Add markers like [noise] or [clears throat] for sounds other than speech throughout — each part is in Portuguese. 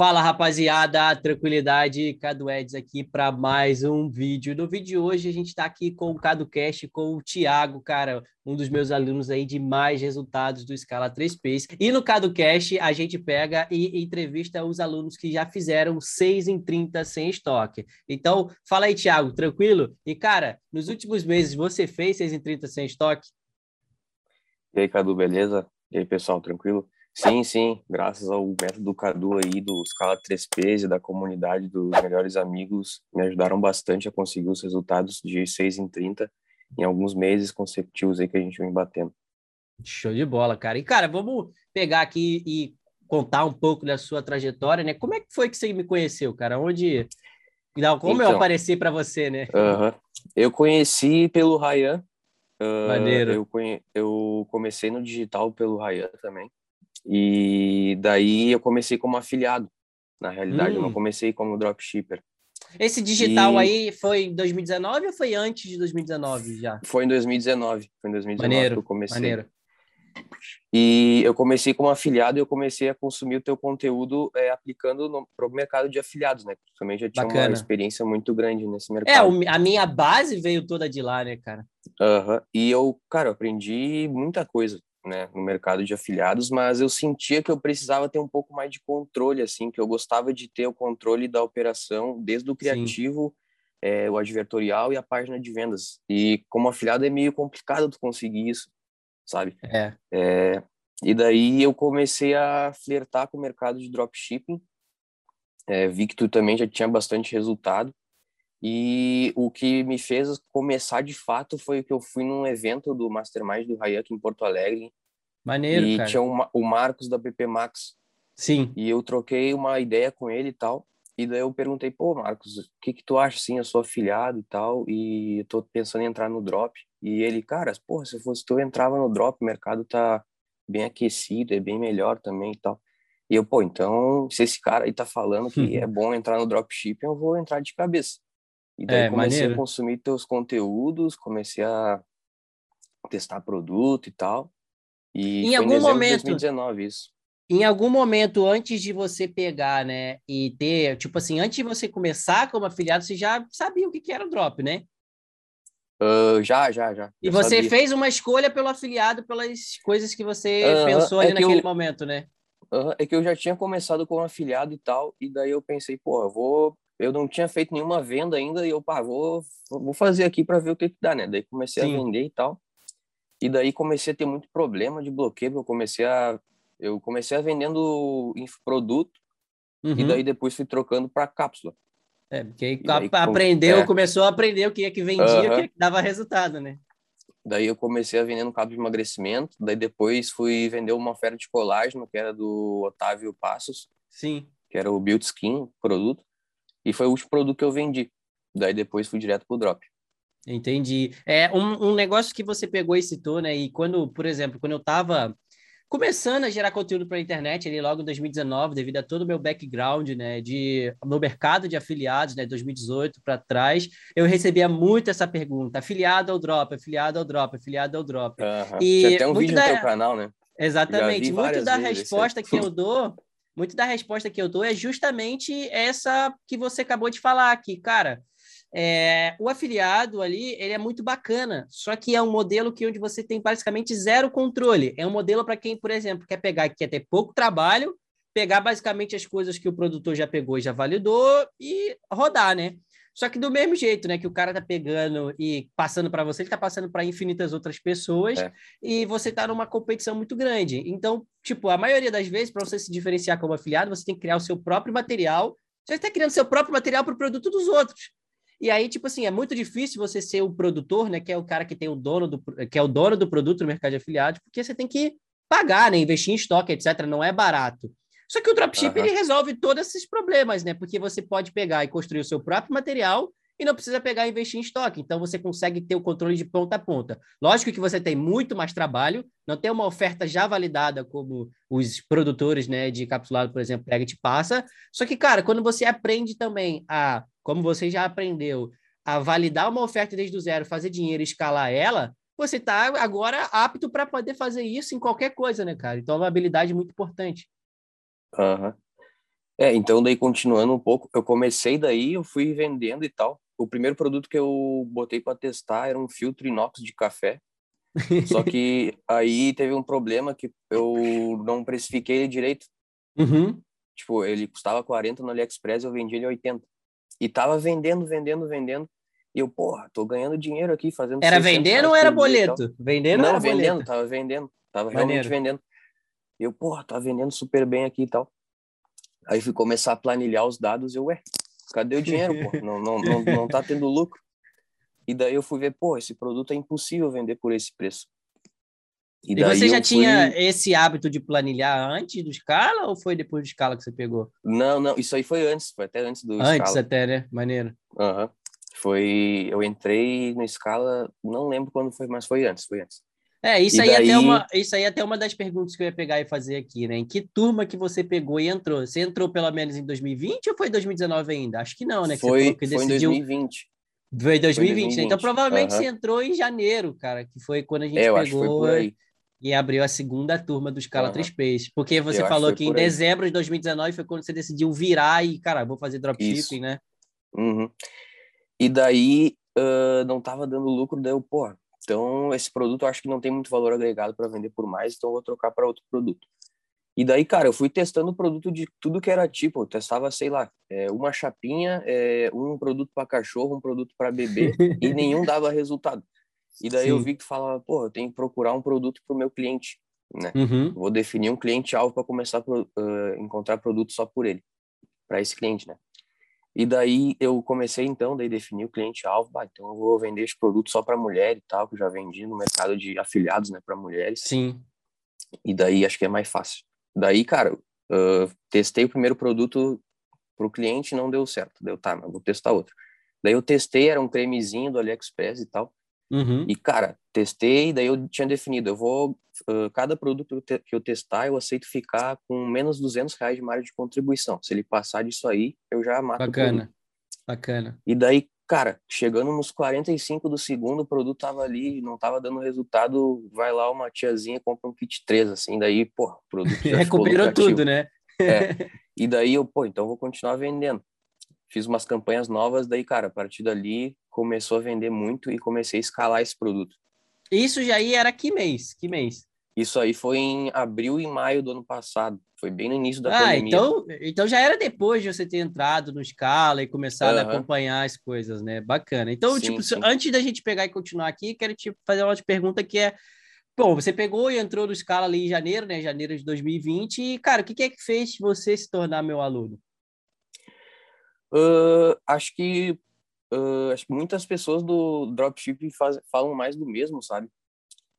Fala rapaziada, tranquilidade, Cadu Eds aqui para mais um vídeo. No vídeo de hoje a gente está aqui com o CaduCast, com o Thiago, cara, um dos meus alunos aí de mais resultados do Scala 3 Pace. E no CaduCast a gente pega e entrevista os alunos que já fizeram 6 em 30 sem estoque. Então, fala aí, Thiago, tranquilo? E cara, nos últimos meses você fez 6 em 30 sem estoque? E aí, Cadu, beleza? E aí, pessoal, tranquilo? Sim, sim, graças ao método Cadu aí, do Scala 3Ps e da comunidade dos melhores amigos, me ajudaram bastante a conseguir os resultados de 6 em 30 em alguns meses consecutivos aí que a gente vem batendo. Show de bola, cara. E, cara, vamos pegar aqui e contar um pouco da sua trajetória, né? Como é que foi que você me conheceu, cara? Onde... Não, como então, eu apareci para você, né? Uh -huh. Eu conheci pelo Ryan. Uh, Maneiro. Eu, conhe... eu comecei no digital pelo Ryan também. E daí eu comecei como afiliado. Na realidade, hum. eu não hum. comecei como dropshipper. Esse digital e... aí foi em 2019 ou foi antes de 2019 já? Foi em 2019. Foi em 2019 maneiro, que eu comecei. Maneiro. E eu comecei como afiliado e eu comecei a consumir o teu conteúdo é, aplicando para o mercado de afiliados, né? Também já tinha Bacana. uma experiência muito grande nesse mercado. É, a minha base veio toda de lá, né, cara? Uhum. E eu, cara, aprendi muita coisa né, no mercado de afiliados, mas eu sentia que eu precisava ter um pouco mais de controle, assim, que eu gostava de ter o controle da operação, desde o criativo, é, o advertorial e a página de vendas. E como afiliado é meio complicado tu conseguir isso, sabe? É. é e daí eu comecei a flertar com o mercado de dropshipping, é, vi que tu também já tinha bastante resultado, e o que me fez começar de fato foi que eu fui num evento do Mastermind do Hayak em Porto Alegre. Maneiro, e cara. tinha o Marcos da PP Max. Sim. E eu troquei uma ideia com ele e tal. E daí eu perguntei, pô, Marcos, o que que tu acha, assim, eu sou afiliado e tal, e tô pensando em entrar no Drop. E ele, cara, porra, se fosse tu, eu entrava no Drop, o mercado tá bem aquecido, é bem melhor também e tal. E eu, pô, então, se esse cara aí tá falando que [laughs] é bom entrar no dropshipping, eu vou entrar de cabeça. E daí é, comecei maneiro. a consumir teus conteúdos, comecei a testar produto e tal. E em algum momento, 2019 isso. Em algum momento antes de você pegar, né, e ter, tipo assim, antes de você começar como afiliado, você já sabia o que, que era o drop, né? Uh, já, já, já. E você sabia. fez uma escolha pelo afiliado pelas coisas que você uh, pensou ali é naquele eu, momento, né? Uh, é que eu já tinha começado como afiliado e tal, e daí eu pensei, pô, eu vou eu não tinha feito nenhuma venda ainda e eu, pá, vou, vou fazer aqui para ver o que, que dá, né? Daí comecei Sim. a vender e tal. E daí comecei a ter muito problema de bloqueio, eu comecei a eu comecei a vendendo produto uhum. e daí depois fui trocando para cápsula. É, porque aí, daí, aprendeu, é. começou a aprender o que é que vendia, uhum. o que, é que dava resultado, né? Daí eu comecei a vender no cabo de emagrecimento, daí depois fui vender uma oferta de colágeno, que era do Otávio Passos. Sim. Que era o Build Skin, produto. E foi o último produto que eu vendi. Daí depois fui direto pro drop. Entendi. É um, um negócio que você pegou e citou, né? E quando, por exemplo, quando eu estava começando a gerar conteúdo para a internet ali logo em 2019, devido a todo o meu background, né, de no mercado de afiliados, né, 2018 para trás, eu recebia muito essa pergunta: afiliado ao drop, afiliado ao drop, afiliado ao drop. Uhum. E Tem até um vídeo da... no teu canal, né? Exatamente. Muito da resposta que eu [laughs] dou muito da resposta que eu dou é justamente essa que você acabou de falar aqui, cara. É, o afiliado ali, ele é muito bacana, só que é um modelo que onde você tem basicamente zero controle. É um modelo para quem, por exemplo, quer pegar quer ter pouco trabalho, pegar basicamente as coisas que o produtor já pegou e já validou e rodar, né? Só que do mesmo jeito, né, que o cara tá pegando e passando para você, ele tá passando para infinitas outras pessoas é. e você tá numa competição muito grande. Então, tipo, a maioria das vezes, para você se diferenciar como afiliado, você tem que criar o seu próprio material. Você está criando seu próprio material para o produto dos outros. E aí, tipo assim, é muito difícil você ser o produtor, né, que é o cara que tem o dono do que é o dono do produto no mercado de afiliados, porque você tem que pagar, né, investir em estoque, etc, não é barato. Só que o dropship uhum. ele resolve todos esses problemas, né? Porque você pode pegar e construir o seu próprio material e não precisa pegar e investir em estoque. Então você consegue ter o controle de ponta a ponta. Lógico que você tem muito mais trabalho, não tem uma oferta já validada como os produtores, né, de capsulado, por exemplo, pega e te passa. Só que, cara, quando você aprende também a, como você já aprendeu, a validar uma oferta desde o zero, fazer dinheiro, escalar ela, você está agora apto para poder fazer isso em qualquer coisa, né, cara? Então é uma habilidade muito importante. Uhum. É, então daí continuando um pouco, eu comecei daí, eu fui vendendo e tal. O primeiro produto que eu botei para testar era um filtro inox de café. Só [laughs] que aí teve um problema que eu não precifiquei ele direito. Uhum. Tipo, ele custava 40 no AliExpress, eu vendi ele 80. E tava vendendo, vendendo, vendendo. E eu, porra, tô ganhando dinheiro aqui fazendo. Era vendendo ou era boleto? Vendendo Não, ou era vendendo, boleto? tava vendendo. Tava Maneiro. realmente vendendo. E eu, porra, tá vendendo super bem aqui e tal. Aí fui começar a planilhar os dados e eu, ué, cadê o dinheiro, pô? Não, não, não, não tá tendo lucro. E daí eu fui ver, pô, esse produto é impossível vender por esse preço. E, daí você já eu tinha fui- esse hábito de planilhar antes do Scala ou foi depois do Scala que você pegou? Não, não, isso aí foi antes, foi até antes do antes Scala. até, né? Maneiro. Aham. Foi, eu entrei no Scala, não lembro quando foi, mas foi antes, foi antes. É, isso E aí, até daí- uma, isso aí é até uma das perguntas que eu ia pegar e fazer aqui, né? Em que turma que você pegou e entrou? Você entrou pelo menos em 2020 ou foi 2019 ainda? Acho que não, né? Que Foi, que foi em decidiu... 2020. Foi em 2020, né? Então 2020, provavelmente você entrou em janeiro, cara, que foi quando a gente É, eu foi pegou e abriu a segunda turma do Scala Aham. 3Ps. Porque você Eu falou que que foi em dezembro de 2019 foi quando você decidiu virar e, cara, vou fazer dropshipping, né? Uhum. E daí ah, não tava dando lucro, daí eu, pô, então esse produto eu acho que não tem muito valor agregado para vender por mais, então eu vou trocar para outro produto. E daí, cara, eu fui testando produto de tudo que era tipo, eu testava, sei lá, é, uma chapinha, é, um produto para cachorro, um produto para bebê, e [laughs] nenhum dava resultado. E daí eu Sim. vi que falava, pô, eu tenho que procurar um produto para o meu cliente, né? Uhum. Vou definir um cliente-alvo para começar a ah, encontrar produto só por ele, para esse cliente, né? E daí eu comecei então, daí defini o cliente-alvo, bah, então eu vou vender esse produto só para mulher e tal, que eu já vendi no mercado de afiliados, né, para mulheres. Sim. E daí acho que é mais fácil. Daí, cara, ah, testei o primeiro produto pro cliente, não deu certo. Deu, tá, mas vou testar outro. Daí eu testei, era um cremezinho do AliExpress e tal. Uhum. E, cara, testei, daí eu tinha definido, eu vou, ah, cada produto que eu te- que eu testar, eu aceito ficar com menos 200 reais de margem de contribuição. Se ele passar disso aí, eu já mato. Bacana. Bacana. E daí, cara, chegando nos 45 do segundo, o produto tava ali, não tava dando resultado, vai lá uma tiazinha, compra um kit 3, assim, daí, pô, o produto [laughs] já Recuperou tudo, né? [laughs] E daí eu, pô, então eu vou continuar vendendo. Fiz umas campanhas novas, daí, cara, a partir dali começou a vender muito e comecei a escalar esse produto. Isso já aí era que mês? Que mês? Isso aí foi em abril e maio do ano passado. Foi bem no início da ah, pandemia. então, então já era depois de você ter entrado no Scala e começado a Aham. acompanhar as coisas, né? Bacana. Então, Sim, tipo, sim. antes da gente pegar e continuar aqui, quero te fazer uma pergunta que é Bom, você pegou e entrou no Scala ali em janeiro, né? Janeiro de 2020. E, cara, o que que é que fez você se tornar meu aluno? Ah, acho que ah, acho que muitas pessoas do dropshipping faz, falam mais do mesmo, sabe?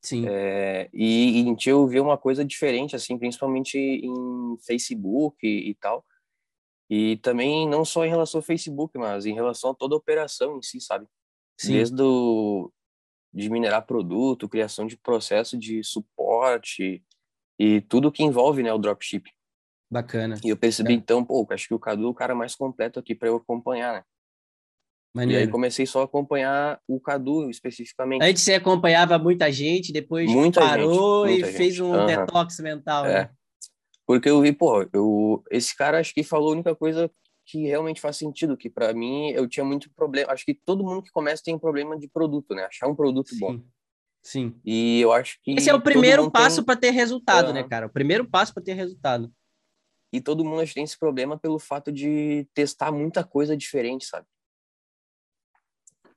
Sim. É, e, e em eu vi uma coisa diferente, assim, principalmente em Facebook e, e tal. E também não só em relação ao Facebook, mas em relação a toda a operação em si, sabe? Sim. Desde o, de minerar produto, criação de processo de suporte e tudo que envolve, né, o dropshipping. Bacana. E eu percebi, É. então, pô, acho que o Cadu é o cara mais completo aqui para eu acompanhar, né? E aí Maneiro. comecei só a acompanhar o Cadu especificamente. Antes você acompanhava muita gente, depois Muita parou gente, e muita fez gente. um Aham. detox mental, É. né? Porque eu vi, pô, eu, esse cara acho que falou a única coisa que realmente faz sentido, que para mim eu tinha muito problema. Acho que todo mundo que começa tem um problema de produto, né? Achar um produto bom. Sim. Sim. E eu acho que Esse é o primeiro passo tem- para ter resultado, né, Aham. cara? O primeiro passo para ter resultado. E todo mundo acho tem esse problema pelo fato de testar muita coisa diferente, sabe?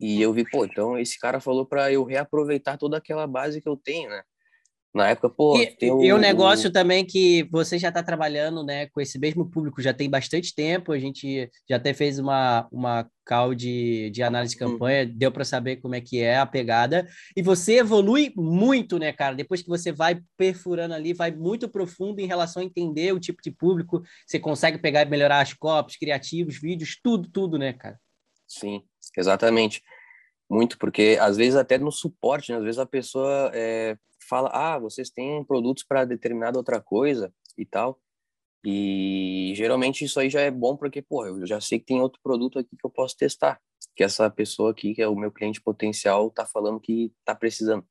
E eu vi, pô, então esse cara falou para eu reaproveitar toda aquela base que eu tenho, né? Na época, pô, E, tem e o negócio também que você já está trabalhando né, com esse mesmo público já tem bastante tempo, a gente já até fez uma, uma call de, de análise de Uhum. campanha, deu para saber como é que é a pegada, e você evolui muito, né, cara? Depois que você vai perfurando ali, vai muito profundo em relação a entender o tipo de público, você consegue pegar e melhorar as copies, criativos, vídeos, tudo, tudo, né, cara? Sim, exatamente. Muito, porque às vezes até no suporte, né? às vezes a pessoa é, fala, ah, vocês têm produtos para determinada outra coisa e tal. E geralmente isso aí já é bom porque, pô, eu já sei que tem outro produto aqui que eu posso testar, que essa pessoa aqui, que é o meu cliente potencial, tá falando que tá precisando.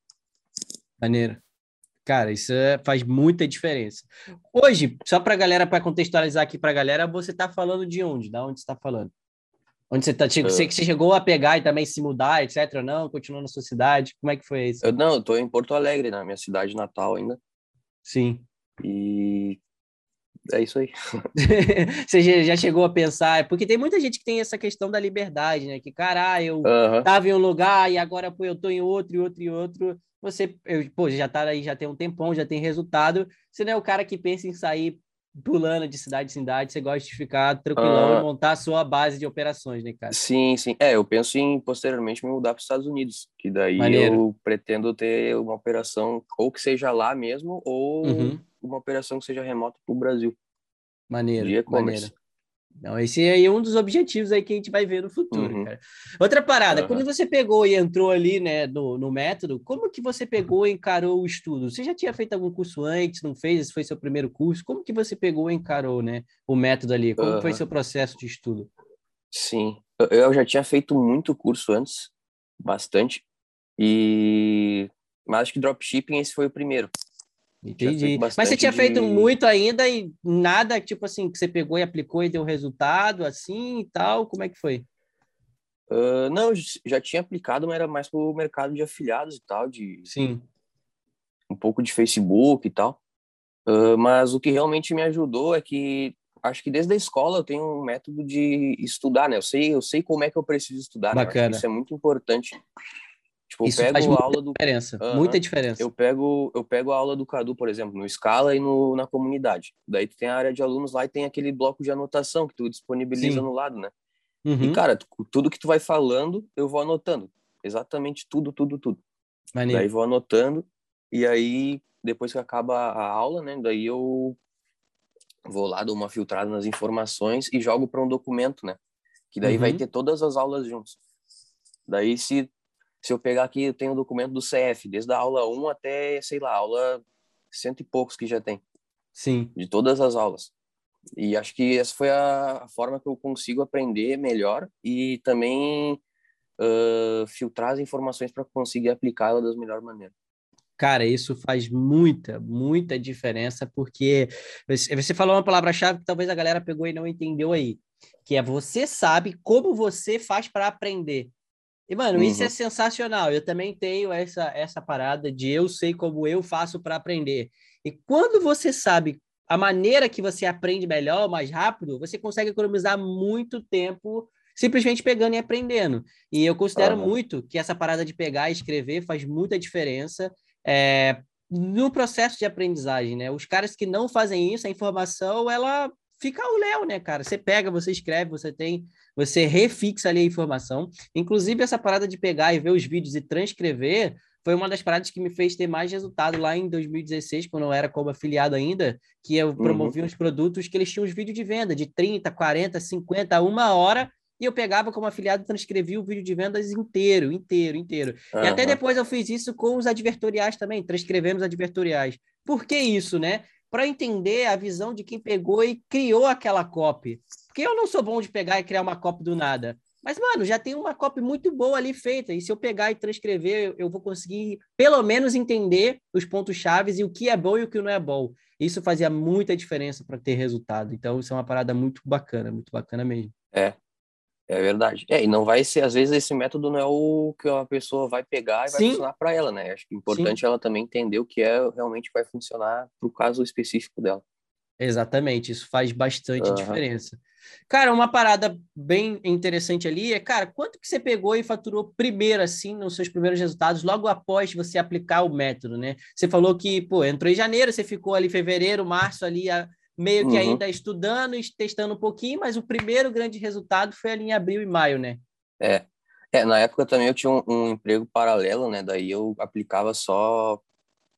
Maneiro. Cara, isso é, faz muita diferença. Hoje, só para galera, para contextualizar aqui para galera, você está falando de onde? Da onde você está falando? Onde você está? Tipo, você que chegou a pegar e também se mudar, etc. Não, continua na sua cidade. Como é que foi isso? Eu, não, eu tô em Porto Alegre, na minha cidade natal ainda. Sim. E é isso aí. [laughs] Você já chegou a pensar, porque tem muita gente que tem essa questão da liberdade, né? Que, cara, ah, eu uhum. tava em um lugar e agora pô, eu tô em outro, e outro, e outro. Você, eu, pô, já tá aí, já tem um tempão, já tem resultado. Você não é o cara que pensa em sair pulando de cidade em cidade, você gosta de ficar tranquilão e montar a sua base de operações, né, cara? Sim, sim. É, eu penso em posteriormente me mudar para os Estados Unidos, que daí Maneiro. eu pretendo ter uma operação ou que seja lá mesmo, ou uhum uma operação que seja remota para o Brasil. Maneiro, de maneiro. Então, esse aí é um dos objetivos aí que a gente vai ver no futuro, uhum. cara. Outra parada, uhum. quando você pegou e entrou ali, né, no, no método, como que você pegou e encarou o estudo? Você já tinha feito algum curso antes, não fez? Esse foi seu primeiro curso? Como que você pegou e encarou, né, o método ali? Como uhum. foi seu processo de estudo? Sim, eu já tinha feito muito curso antes, bastante, e... Mas acho que dropshipping esse foi o primeiro. Entendi. Mas você tinha de... feito muito ainda e nada, tipo assim, que você pegou e aplicou e deu resultado, assim e tal? Como é que foi? Uh, não, já tinha aplicado, mas era mais para o mercado de afiliados e tal, de Sim. um pouco de Facebook e tal. Uh, mas o que realmente me ajudou é que acho que desde a escola eu tenho um método de estudar, né? Eu sei, eu sei como é que eu preciso estudar. Bacana. Né? isso é muito importante. Tipo, Isso eu pego faz aula do diferença, uhum. muita diferença. Eu pego eu pego a aula do Cadu, por exemplo, no Scala e no, na comunidade. Daí tu tem a área de alunos lá e tem aquele bloco de anotação que tu disponibiliza Sim. no lado, né? Uhum. E cara, tudo que tu vai falando, eu vou anotando. Exatamente tudo, tudo, tudo. Maneiro. Daí vou anotando e aí depois que acaba a aula, né, daí eu vou lá dou uma filtrada nas informações e jogo para um documento, né? Que daí uhum. vai ter todas as aulas juntos. Daí se se eu pegar aqui, eu tenho o um documento do CF, desde a aula 1 até, sei lá, aula cento e poucos que já tem. Sim. De todas as aulas. E acho que essa foi a, forma que eu consigo aprender melhor e também uh, filtrar as informações para conseguir aplicá-la da melhor maneira. Cara, isso faz muita, muita diferença, porque você falou uma palavra-chave que talvez a galera pegou e não entendeu aí, que é você sabe como você faz para aprender. E, mano, uhum. isso é sensacional. Eu também tenho essa, essa parada de eu sei como eu faço para aprender. E quando você sabe a maneira que você aprende melhor, mais rápido, você consegue economizar muito tempo simplesmente pegando e aprendendo. E eu considero uhum. muito que essa parada de pegar e escrever faz muita diferença é, no processo de aprendizagem, né? Os caras que não fazem isso, a informação, ela fica o Léo, né, cara? Você pega, você escreve, você tem, você refixa ali a informação. Inclusive, essa parada de pegar e ver os vídeos e transcrever foi uma das paradas que me fez ter mais resultado lá em 2016, quando eu era como afiliado ainda, que eu promovia uhum. uns produtos que eles tinham os vídeos de venda de 30, 40, 50, uma hora, e eu pegava como afiliado e transcrevia o vídeo de vendas inteiro, inteiro, inteiro. Uhum. E até depois eu fiz isso com os advertoriais também, transcrevemos advertoriais. Por que isso, né? Para entender a visão de quem pegou e criou aquela copy. Porque eu não sou bom de pegar e criar uma copy do nada. Mas, mano, já tem uma copy muito boa ali feita. E se eu pegar e transcrever, eu vou conseguir, pelo menos, entender os pontos chaves e o que é bom e o que não é bom. Isso fazia muita diferença para ter resultado. Então, isso é uma parada muito bacana, muito bacana mesmo. É, é verdade. É, e não vai ser, às vezes, esse método não é o que a pessoa vai pegar e vai Sim. funcionar para ela, né? Acho que é importante Sim. ela também entender o que é realmente vai funcionar para o caso específico dela. Exatamente, isso faz bastante uhum. diferença. Cara, uma parada bem interessante ali é, cara, quanto que você pegou e faturou primeiro, assim, nos seus primeiros resultados, logo após você aplicar o método, né? Você falou que, pô, entrou em janeiro, você ficou ali fevereiro, março ali, a meio que uhum. ainda estudando e testando um pouquinho, mas o primeiro grande resultado foi ali em abril e maio, né? É. É, na época também eu tinha um, um emprego paralelo, né? Daí eu aplicava só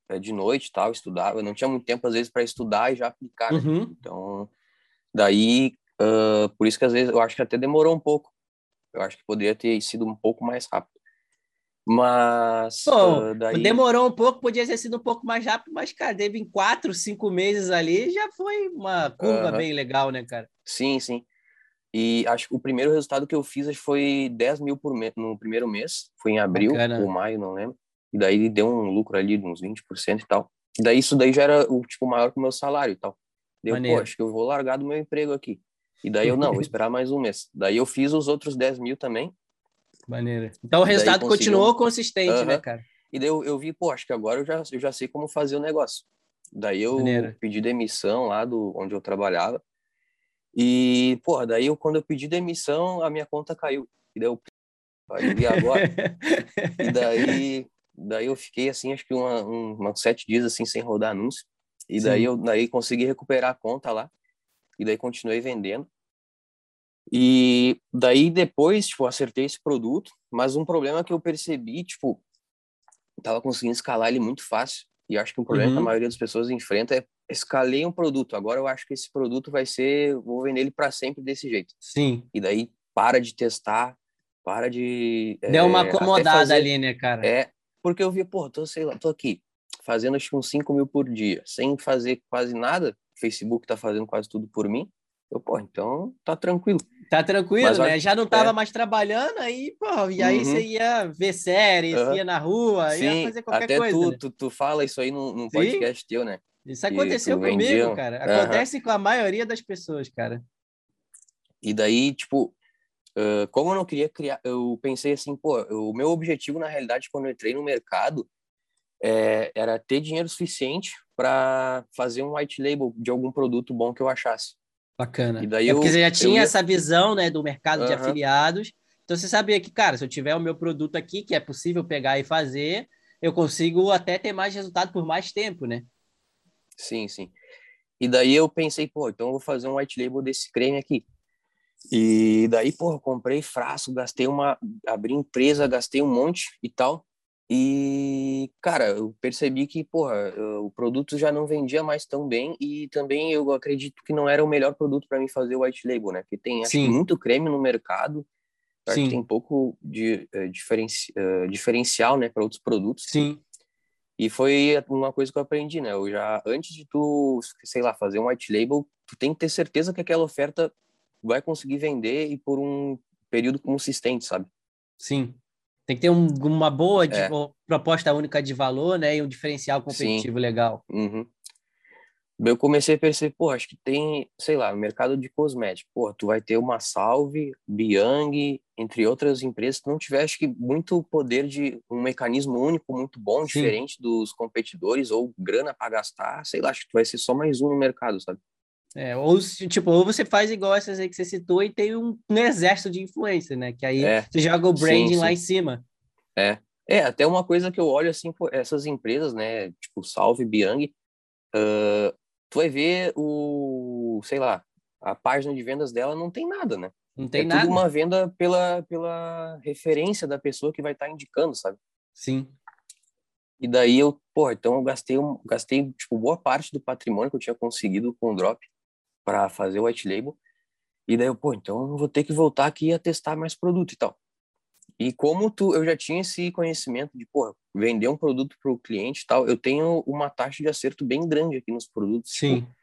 é, de noite tal, estudava. Eu não tinha muito tempo, às vezes, para estudar e já aplicar. Né? Uhum. Então, daí, uh, por isso que às vezes eu acho que até demorou um pouco. Eu acho que poderia ter sido um pouco mais rápido. Mas. Bom, uh, daí... demorou um pouco, podia ter sido um pouco mais rápido, mas, cara, teve em quatro, cinco meses ali, já foi uma curva bem legal, né, cara? Sim, sim. E acho que o primeiro resultado que eu fiz foi 10 mil por mês, no primeiro mês, foi em abril Bacana. ou maio, não lembro. E daí deu um lucro ali de uns 20% e tal. Daí isso daí já era o tipo maior que o meu salário e tal. Daí eu, pô, acho que eu vou largar do meu emprego aqui. E daí eu, não, vou [laughs] esperar mais um mês. Daí eu fiz os outros 10 mil também. Maneira. Então o resultado continuou consistente, né, cara? E daí eu, eu vi, pô, acho que agora eu já, eu já sei como fazer o negócio. Daí eu Maneira. pedi demissão lá do onde eu trabalhava. E, pô, daí eu, quando eu pedi demissão, a minha conta caiu. E daí eu, e agora? [laughs] e daí, daí eu fiquei assim, acho que uma, um, uns sete dias assim, sem rodar anúncio. E daí Sim. eu daí consegui recuperar a conta lá. E daí continuei vendendo. E daí depois, tipo, acertei esse produto, mas um problema que eu percebi, tipo, tava conseguindo escalar ele muito fácil. E acho que um problema uhum. que a uhum. maioria das pessoas enfrenta é escalei um produto. Agora eu acho que esse produto vai ser, vou vender ele para sempre desse jeito. Sim. E daí para de testar, para de Deu é, uma acomodada fazer, ali, né, cara? É, porque eu vi, pô, tô, sei lá, tô aqui fazendo acho que uns 5 mil por dia, sem fazer quase nada. O Facebook tá fazendo quase tudo por mim. Eu, pô, então tá tranquilo. Tá tranquilo, Mas, né? Já não tava é. mais trabalhando, aí, pô, e aí uhum. você ia ver séries, uhum. ia na rua, Sim, ia fazer qualquer até coisa. Tu, né? tu, tu fala isso aí num, num podcast teu, né? Isso aconteceu comigo, cara. Acontece uhum. com a maioria das pessoas, cara. E daí, tipo, uh, como eu não queria criar, eu pensei assim, pô, o meu objetivo, na realidade, quando eu entrei no mercado, é, era ter dinheiro suficiente para fazer um white label de algum produto bom que eu achasse. Bacana. E daí é porque eu, você já tinha ia... essa visão né, do mercado uhum. de afiliados. Então você sabia que, cara, se eu tiver o meu produto aqui, que é possível pegar e fazer, eu consigo até ter mais resultado por mais tempo, né? Sim, sim. E daí eu pensei, pô, então eu vou fazer um white label desse creme aqui. E daí, pô, eu comprei frasco, gastei uma. abri empresa, gastei um monte e tal. E, cara, eu percebi que, porra, o produto já não vendia mais tão bem e também eu acredito que não era o melhor produto para mim fazer o white label, né? Porque tem acho, muito creme no mercado, que tem pouco de uh, diferenci, uh, diferencial, né, para outros produtos. Sim. E foi uma coisa que eu aprendi, né? Eu já antes de tu, sei lá, fazer um white label, tu tem que ter certeza que aquela oferta vai conseguir vender e por um período consistente, sabe? Sim. Tem que ter um, uma boa é. proposta única de valor, né? E um diferencial competitivo Sim. legal. Uhum. Eu comecei a perceber, pô, acho que tem, sei lá, mercado de cosméticos. Pô, tu vai ter uma Salve, Biang, entre outras empresas que não tiver, acho que, muito poder de um mecanismo único, muito bom, Sim. diferente dos competidores, ou grana para gastar, sei lá, acho que tu vai ser só mais um no mercado, sabe? É, ou, tipo, ou você faz igual essas aí que você citou e tem um, um exército de influência, né? Que aí é, você joga o branding sim, sim. lá em cima. É. É, até uma coisa que eu olho, assim, essas empresas, né? Tipo, Salve, Biang, uh, tu vai ver o, sei lá, a página de vendas dela não tem nada, né? Não tem é nada. tudo uma venda pela, pela referência da pessoa que vai estar tá indicando, sabe? Sim. E daí eu, pô, então eu gastei, um, gastei tipo, boa parte do patrimônio que eu tinha conseguido com o Drop para fazer o white label. E daí eu, pô, então eu vou ter que voltar aqui a testar mais produto e tal. E como tu, eu já tinha esse conhecimento de, pô, vender um produto para o cliente e tal, eu tenho uma taxa de acerto bem grande aqui nos produtos. Tipo, Sim. Tipo,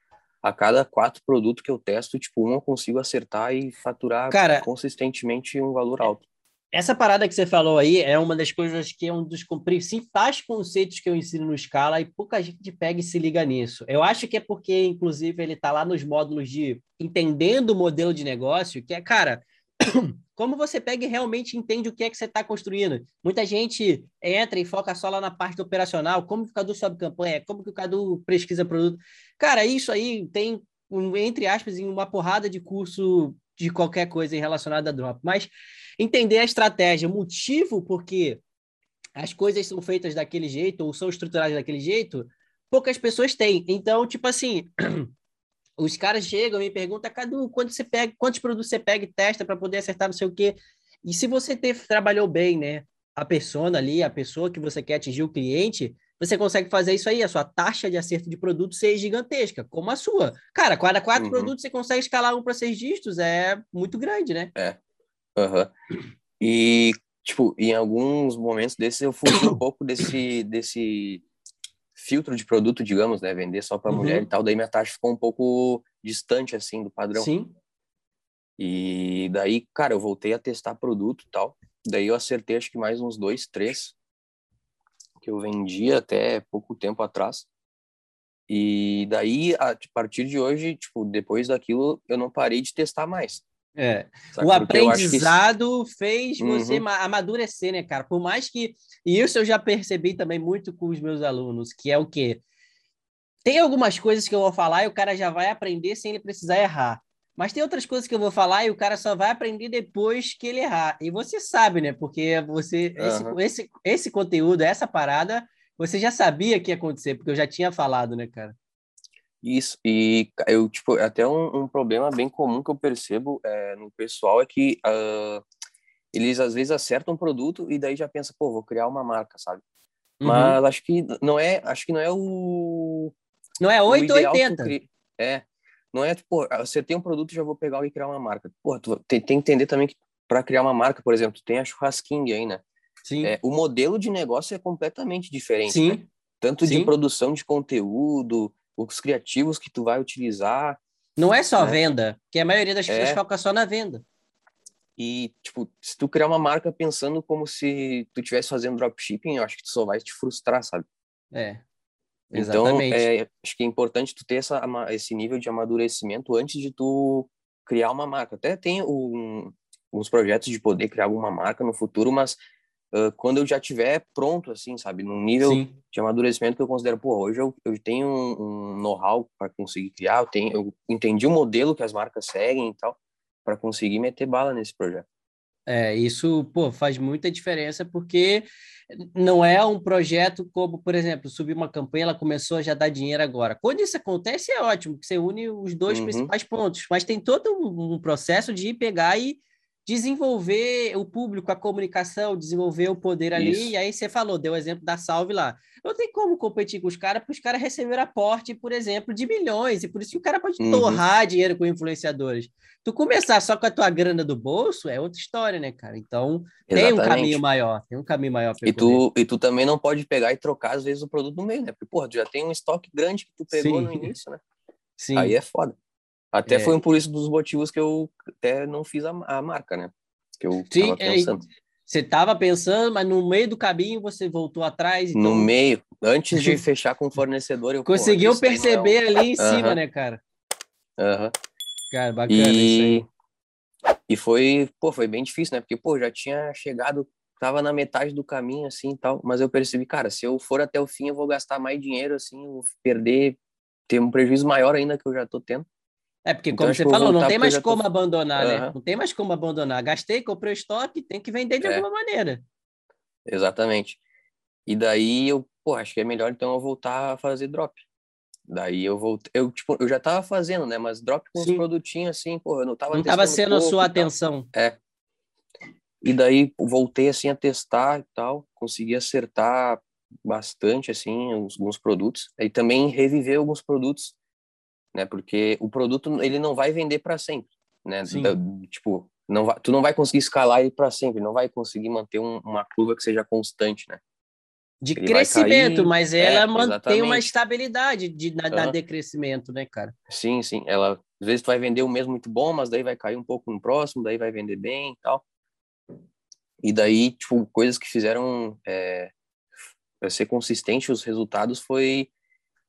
a cada quatro produtos que eu testo, tipo, um eu consigo acertar e faturar Cara, consistentemente um valor alto. Essa parada que você falou aí é uma das coisas que é um dos principais conceitos que eu ensino no Scala e pouca gente pega e se liga nisso. Eu acho que é porque, inclusive, ele está lá nos módulos de entendendo o modelo de negócio, que é, cara, [clears throat] como você pega e realmente entende o que é que você está construindo. Muita gente entra e foca só lá na parte operacional, como que o Cadu sobe campanha, como que o Cadu pesquisa produto. Cara, isso aí tem, entre aspas, uma porrada de curso de qualquer coisa relacionada a drop. Mas entender a estratégia, o motivo porque as coisas são feitas daquele jeito ou são estruturadas daquele jeito, poucas pessoas têm. Então, tipo assim, [clears throat] os caras chegam e me perguntam, Cadu, quanto você pega, quantos produtos você pega e testa para poder acertar não sei o quê? E se você ter, trabalhou bem, né, a persona ali, a pessoa que você quer atingir, o cliente, você consegue fazer isso aí, a sua taxa de acerto de produto ser gigantesca, como a sua. Cara, cada quatro uhum. produtos você consegue escalar um para seis dígitos, é muito grande, né? É. Uhum. E, tipo, em alguns momentos desses eu fugi um pouco desse, desse filtro de produto, digamos, né? Vender só para uhum. mulher e tal. Daí minha taxa ficou um pouco distante, assim, do padrão. Sim. E daí, cara, eu voltei a testar produto e tal. Daí eu acertei acho que mais uns dois, três que eu vendia até pouco tempo atrás. E daí, a partir de hoje, tipo, depois daquilo, eu não parei de testar mais. É. Sabe? O aprendizado que... fez você uhum. amadurecer, né, cara? Por mais que. E isso eu já percebi também muito com os meus alunos, que é o quê? Tem algumas coisas que eu vou falar e o cara já vai aprender sem ele precisar errar. Mas tem outras coisas que eu vou falar e o cara só vai aprender depois que ele errar. E você sabe, né? Porque você uhum. esse, esse, esse conteúdo, essa parada, você já sabia que ia acontecer, porque eu já tinha falado, né, cara? Isso, e eu, tipo, até um, um problema bem comum que eu percebo é, no pessoal é que uh, eles às vezes acertam um produto e daí já pensa, pô, vou criar uma marca, sabe? Uhum. Mas acho que não é, acho que não é o não é 8 ou 80. É, não é tipo, acertei um produto e já vou pegar e criar uma marca. Pô, tu tem, tem que entender também que para criar uma marca, por exemplo, tu tem a churrasquinha aí, né? Sim. É, o modelo de negócio é completamente diferente. Sim. Né? Tanto Sim. de produção de conteúdo, os criativos que tu vai utilizar. Não é só né? venda, que a maioria das pessoas é. foca só na venda. E, tipo, se tu criar uma marca pensando como se tu estivesse fazendo dropshipping, eu acho que tu só vai te frustrar, sabe? É. Então, exatamente. Então, é, acho que é importante tu ter essa, esse nível de amadurecimento antes de tu criar uma marca. Até tem um, uns projetos de poder criar alguma marca no futuro, mas uh, quando eu já tiver pronto, assim, sabe, num nível Sim. de amadurecimento que eu considero, pô, hoje eu, eu tenho um, um know-how para conseguir criar, eu, tenho, eu entendi o modelo que as marcas seguem e tal, para conseguir meter bala nesse projeto. É, isso, pô, faz muita diferença porque não é um projeto como, por exemplo, subir uma campanha, ela começou a já dar dinheiro agora. Quando isso acontece, é ótimo, que você une os dois uhum. principais pontos, mas tem todo um, um processo de pegar e desenvolver o público, a comunicação, desenvolver o poder ali. Isso. E aí você falou, deu o exemplo da Salve lá. Não tem como competir com os caras, porque os caras receberam aporte, por exemplo, de milhões, e por isso que o cara pode uhum. torrar dinheiro com influenciadores. Tu começar só com a tua grana do bolso é outra história, né, cara? Então Exatamente. tem um caminho maior, tem um caminho maior e tu E tu também não pode pegar e trocar, às vezes, o produto no meio, né? Porque, porra, tu já tem um estoque grande que tu pegou Sim. no início, né? Sim. Aí é foda. Até é. foi um por isso dos motivos que eu até não fiz a, a marca, né? Que eu Sim, é, você estava pensando, mas no meio do caminho você voltou atrás. Então... No meio, antes de [laughs] fechar com o fornecedor, eu conseguiu perceber é ali em cima, uhum. né, cara? Aham. Uhum. Cara, bacana e... isso aí. E foi, pô, foi bem difícil, né? Porque, pô, já tinha chegado, tava na metade do caminho, assim, tal, mas eu percebi, cara, se eu for até o fim, eu vou gastar mais dinheiro, assim, vou perder, ter um prejuízo maior ainda que eu já tô tendo. É, porque como então, você falou, não tem mais como tô... abandonar, uhum. né? Não tem mais como abandonar. Gastei, comprei o estoque, tem que vender de é. alguma maneira. Exatamente. E daí eu, pô, acho que é melhor então eu voltar a fazer drop. Daí eu voltei, eu tipo, eu já tava fazendo, né, mas drop com Sim. os produtinhos assim, pô, eu não tava Não tava sendo a sua atenção. É. E daí voltei assim a testar e tal, consegui acertar bastante assim alguns produtos. E também reviver alguns produtos né? Porque o produto ele não vai vender para sempre, né? Da, tipo, não vai, tu não vai conseguir escalar ele para sempre, não vai conseguir manter um, uma curva que seja constante, né? De ele crescimento, cair, mas ela é, mantém exatamente. uma estabilidade de, na, uhum. decrescimento, né, cara? Sim, sim. Ela, às vezes tu vai vender um mês muito bom, mas daí vai cair um pouco no próximo, daí vai vender bem e tal. E daí, tipo, coisas que fizeram é, ser consistente os resultados foi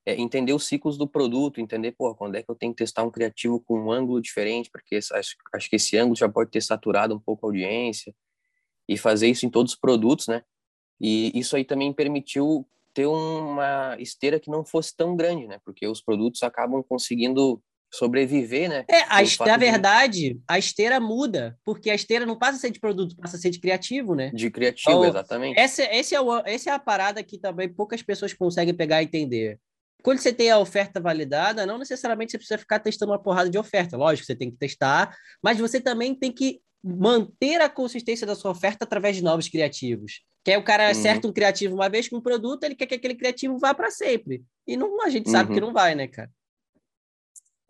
é, entender os ciclos do produto, entender, pô, quando é que eu tenho que testar um criativo com um ângulo diferente, porque acho, acho que esse ângulo já pode ter saturado um pouco a audiência, e fazer isso em todos os produtos, né? E isso aí também permitiu ter uma esteira que não fosse tão grande, né? Porque os produtos acabam conseguindo sobreviver, né? É, a, na verdade, de... a esteira muda, porque a esteira não passa a ser de produto, passa a ser de criativo, né? De criativo, então, exatamente. Essa, esse é o, essa é a parada que também poucas pessoas conseguem pegar e entender. Quando você tem a oferta validada, não necessariamente você precisa ficar testando uma porrada de oferta. Lógico, você tem que testar, mas você também tem que manter a consistência da sua oferta através de novos criativos. Que aí o cara uhum. acerta um criativo uma vez com um produto, ele quer que aquele criativo vá para sempre. E não, a gente sabe uhum. que não vai, né, cara?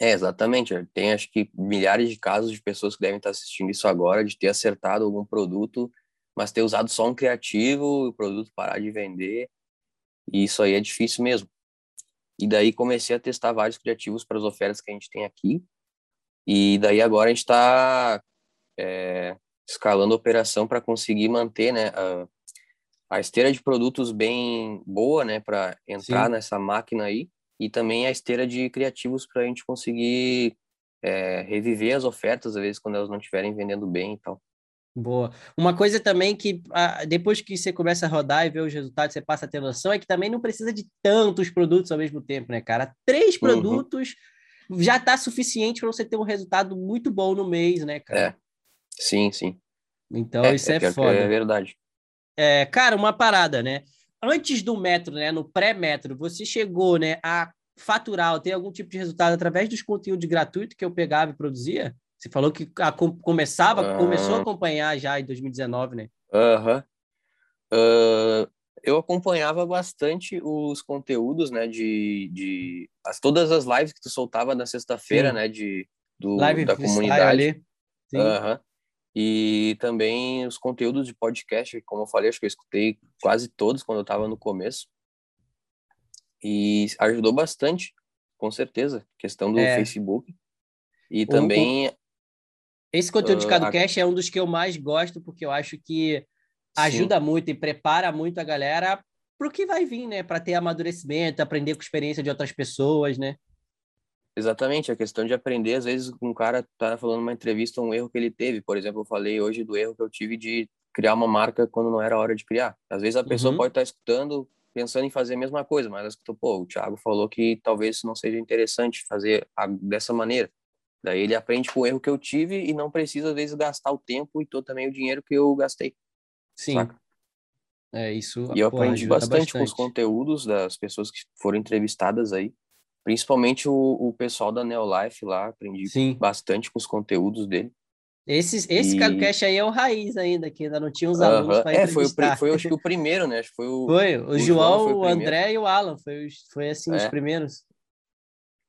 É, exatamente. Tem acho que milhares de casos de pessoas que devem estar assistindo isso agora, de ter acertado algum produto, mas ter usado só um criativo, o produto parar de vender. E isso aí é difícil mesmo. E daí comecei a testar vários criativos para as ofertas que a gente tem aqui. E daí agora a gente está é, escalando a operação para conseguir manter né, a, a, esteira de produtos bem boa, né, para entrar Sim. nessa máquina aí. e também a esteira de criativos para a gente conseguir é, reviver as ofertas, às vezes, quando elas não estiverem vendendo bem e tal. Boa. Uma coisa também que depois que você começa a rodar e ver os resultados, você passa a ter noção, é que também não precisa de tantos produtos ao mesmo tempo, né, cara? Três uhum. produtos uhum. já tá suficiente para você ter um resultado muito bom no mês, né, cara? É. Sim, sim. Então, é, isso é, é foda. É verdade. É, cara, uma parada, né? Antes do metro, né, no pré-metro, você chegou, né, a faturar ou ter algum tipo de resultado através dos conteúdos gratuitos que eu pegava e produzia? Você falou que a, começava, começou a acompanhar já em 2019, né? Aham. Uh, eu acompanhava bastante os conteúdos, né, de, de as, todas as lives que tu soltava na sexta-feira, né, de do, Live da comunidade. Ali. Sim. Uhum. E também os conteúdos de podcast, como eu falei, acho que eu escutei quase todos quando eu estava no começo. E ajudou bastante, com certeza, questão do é. Facebook. E também. Esse conteúdo de CadoCast uh, é um dos que eu mais gosto, porque eu acho que ajuda sim. muito e prepara muito a galera para o que vai vir, né? Para ter amadurecimento, aprender com a experiência de outras pessoas, né? Exatamente, a questão de aprender, às vezes um cara tá falando uma entrevista um erro que ele teve, por exemplo, eu falei hoje do erro que eu tive de criar uma marca quando não era hora de criar. Às vezes a pessoa uhum. pode estar tá escutando, pensando em fazer a mesma coisa, mas ela escutou, pô, o Thiago falou que talvez não seja interessante fazer a, dessa maneira. Daí ele aprende com o erro que eu tive e não precisa, às vezes, gastar o tempo e todo também o dinheiro que eu gastei. Sim. Saca? É, isso. E eu aprendi bastante, bastante com os conteúdos das pessoas que foram entrevistadas aí. Principalmente o, o pessoal da Neolife lá, aprendi Sim. bastante com os conteúdos dele. Esse, esse e... CadoCast aí é o raiz ainda, que ainda não tinha os alunos uh -huh. para É, foi, o, foi acho que o primeiro, né? Acho que foi o, foi, o, o João, João foi o, o André e o Alan, foi, foi assim, é. os primeiros.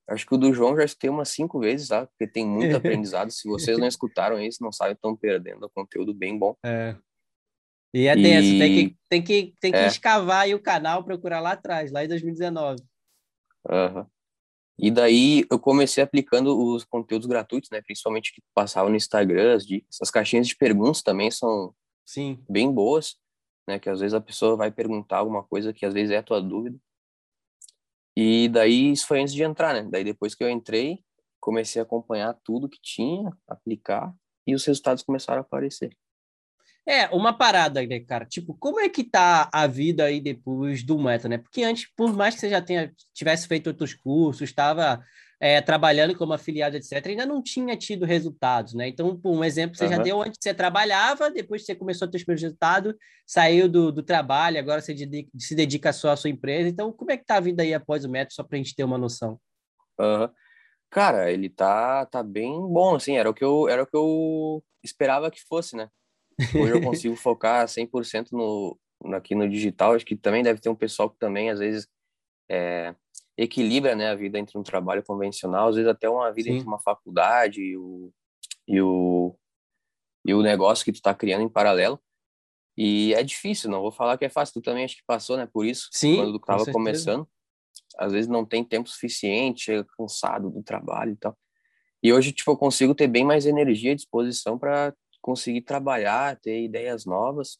Acho que o do João já escutei umas cinco vezes, tá? Porque tem muito [laughs] aprendizado. Se vocês não escutaram isso, não sabem, estão perdendo. É conteúdo bem bom. É. E é tenso, e... tem que, tem que, tem que é. escavar aí o canal, procurar lá atrás, lá em 2019. Aham. Uhum. E daí eu comecei aplicando os conteúdos gratuitos, né? Principalmente que passavam no Instagram, as, dicas. as caixinhas de perguntas também são Sim. bem boas, né? Que às vezes a pessoa vai perguntar alguma coisa que às vezes é a tua dúvida. E daí isso foi antes de entrar, né? Daí depois que eu entrei, comecei a acompanhar tudo que tinha, aplicar e os resultados começaram a aparecer. É, uma parada, né, cara? Tipo, como é que tá a vida aí depois do Meta, né? Porque antes, por mais que você já tenha, tivesse feito outros cursos, estava é, trabalhando como afiliado, etc., ainda não tinha tido resultados, né? Então, por um exemplo, você uhum. já deu onde você trabalhava, depois você começou a ter os primeiros resultados, saiu do, do trabalho, agora você dedica, se dedica só à sua empresa. Então, como é que tá a vida aí após o Meta, só para a gente ter uma noção? Uhum. Cara, ele tá, tá bem bom, assim, era o que eu, era o que eu esperava que fosse, né? Hoje eu [laughs] consigo focar 100% no, aqui no digital. Acho que também deve ter um pessoal que também, às vezes, é, equilibra né, a vida entre um trabalho convencional, às vezes até uma vida Sim. entre uma faculdade e o, e o, e o negócio que tu está criando em paralelo. E é difícil, não vou falar que é fácil. Tu também acho que passou, né, por isso, Sim, quando tu estava começando. Às vezes não tem tempo suficiente, chega cansado do trabalho e tal. E hoje, tipo, eu consigo ter bem mais energia e disposição para conseguir trabalhar, ter ideias novas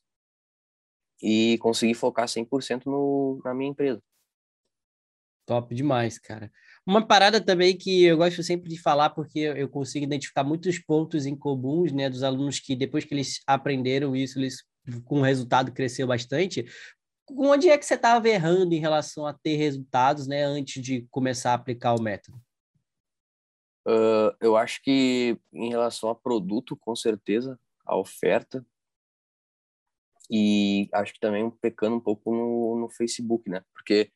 e conseguir focar 100% no, na minha empresa. Top demais, cara. Uma parada também que eu gosto sempre de falar, porque eu consigo identificar muitos pontos em comuns, né, dos alunos que depois que eles aprenderam isso, eles com o resultado cresceu bastante. Onde é que você estava errando em relação a ter resultados, né, antes de começar a aplicar o método? Uh, eu acho que em relação a produto, com certeza, a oferta. E acho que também pecando um pouco no, no Facebook, né? Porque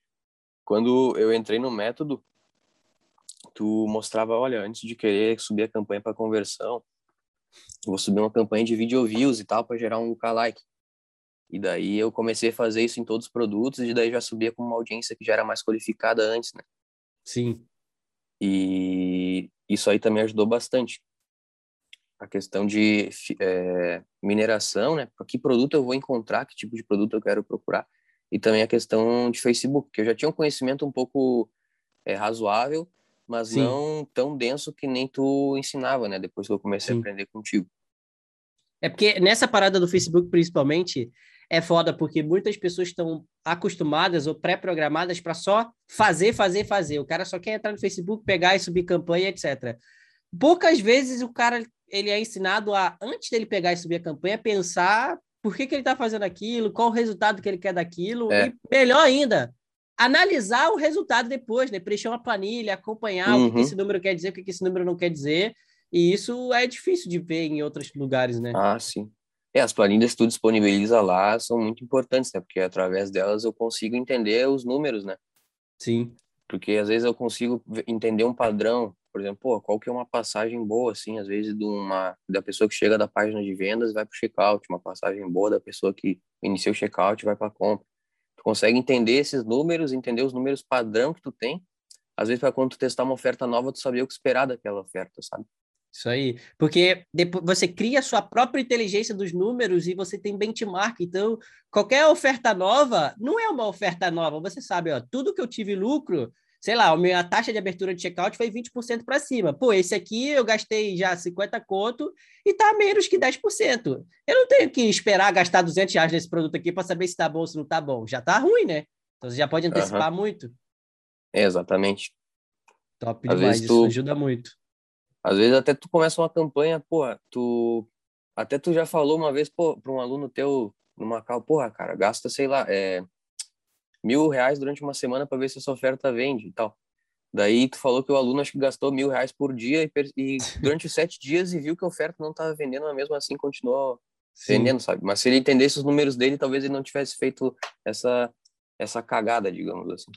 quando eu entrei no método, tu mostrava, olha, antes de querer subir a campanha para conversão, vou subir uma campanha de video views e tal para gerar um like. E daí eu comecei a fazer isso em todos os produtos e daí já subia com uma audiência que já era mais qualificada antes, né? Sim. E isso aí também ajudou bastante. A questão de é, mineração, né? Que produto eu vou encontrar, que tipo de produto eu quero procurar. E também a questão de Facebook, que eu já tinha um conhecimento um pouco é, razoável, mas Sim. não tão denso que nem tu ensinava, né? Depois que eu comecei Sim. a aprender contigo. É porque nessa parada do Facebook, principalmente, é foda porque muitas pessoas estão acostumadas ou pré-programadas para só fazer, fazer, fazer. O cara só quer entrar no Facebook, pegar e subir campanha, etc. Poucas vezes o cara ele é ensinado a, antes dele pegar e subir a campanha, pensar por que, que ele está fazendo aquilo, qual o resultado que ele quer daquilo, é. e melhor ainda, analisar o resultado depois, né? Preencher uma planilha, acompanhar uhum. o que uhum. esse número quer dizer, o que esse número não quer dizer. E isso é difícil de ver em outros lugares, né? Ah, sim. É, as planilhas que tu disponibiliza lá são muito importantes, né? Porque através delas eu consigo entender os números, né? Sim. Porque às vezes eu consigo entender um padrão, por exemplo, pô, qual que é uma passagem boa, assim, às vezes de uma, da pessoa que chega da página de vendas vai para o checkout, uma passagem boa da pessoa que inicia o checkout vai para compra. Tu consegue entender esses números, entender os números padrão que tu tem, às vezes para quando tu testar uma oferta nova, tu saber o que esperar daquela oferta, sabe? Isso aí. Porque depois você cria a sua própria inteligência dos números e você tem benchmark. Então, qualquer oferta nova não é uma oferta nova. Você sabe, ó, tudo que eu tive lucro, sei lá, a minha taxa de abertura de checkout foi 20% para cima. Pô, esse aqui eu gastei já 50 conto e tá menos que 10%. Eu não tenho que esperar gastar 200 reais nesse produto aqui para saber se tá bom ou se não tá bom. Já tá ruim, né? Então você já pode antecipar uhum. muito. É, exatamente. Top Às demais, isso ajuda muito. Às vezes até tu começa uma campanha, porra, tu até tu já falou uma vez para um aluno teu no Macau, porra, cara, gasta, sei lá, é, mil reais durante uma semana para ver se essa oferta vende e tal. Daí tu falou que o aluno acho que gastou mil reais por dia e, e [laughs] durante os sete dias e viu que a oferta não estava vendendo, mas mesmo assim continuou Sim. vendendo, sabe? Mas se ele entendesse os números dele, talvez ele não tivesse feito essa essa cagada, digamos assim.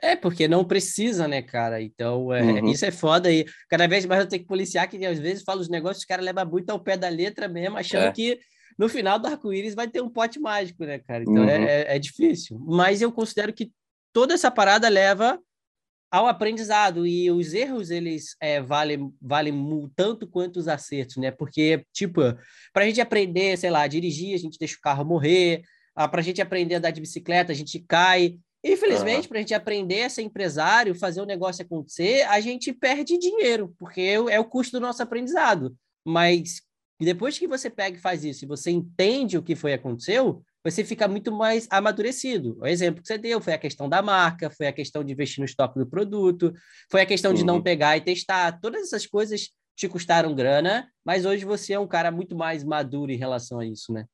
É, porque não precisa, né, cara? Então, é, uhum. isso é foda aí. Cada vez mais eu tenho que policiar, que às vezes falo os negócios, os caras levam muito ao pé da letra mesmo, achando é. que no final do arco-íris vai ter um pote mágico, né, cara? Então é, uhum. é, é, difícil. Mas eu considero que toda essa parada leva ao aprendizado e os erros eles é, valem, valem tanto quanto os acertos, né? Porque, tipo, para a gente aprender, sei lá, a dirigir, a gente deixa o carro morrer, ah, para a gente aprender a andar de bicicleta, a gente cai. Infelizmente, uhum. para a gente aprender a ser empresário, fazer o negócio acontecer, a gente perde dinheiro, porque é o custo do nosso aprendizado. Mas depois que você pega e faz isso, e você entende o que foi aconteceu, você fica muito mais amadurecido. O exemplo que você deu foi a questão da marca, foi a questão de investir no estoque do produto, foi a questão uhum. de não pegar e testar. Todas essas coisas te custaram grana, mas hoje você é um cara muito mais maduro em relação a isso, né?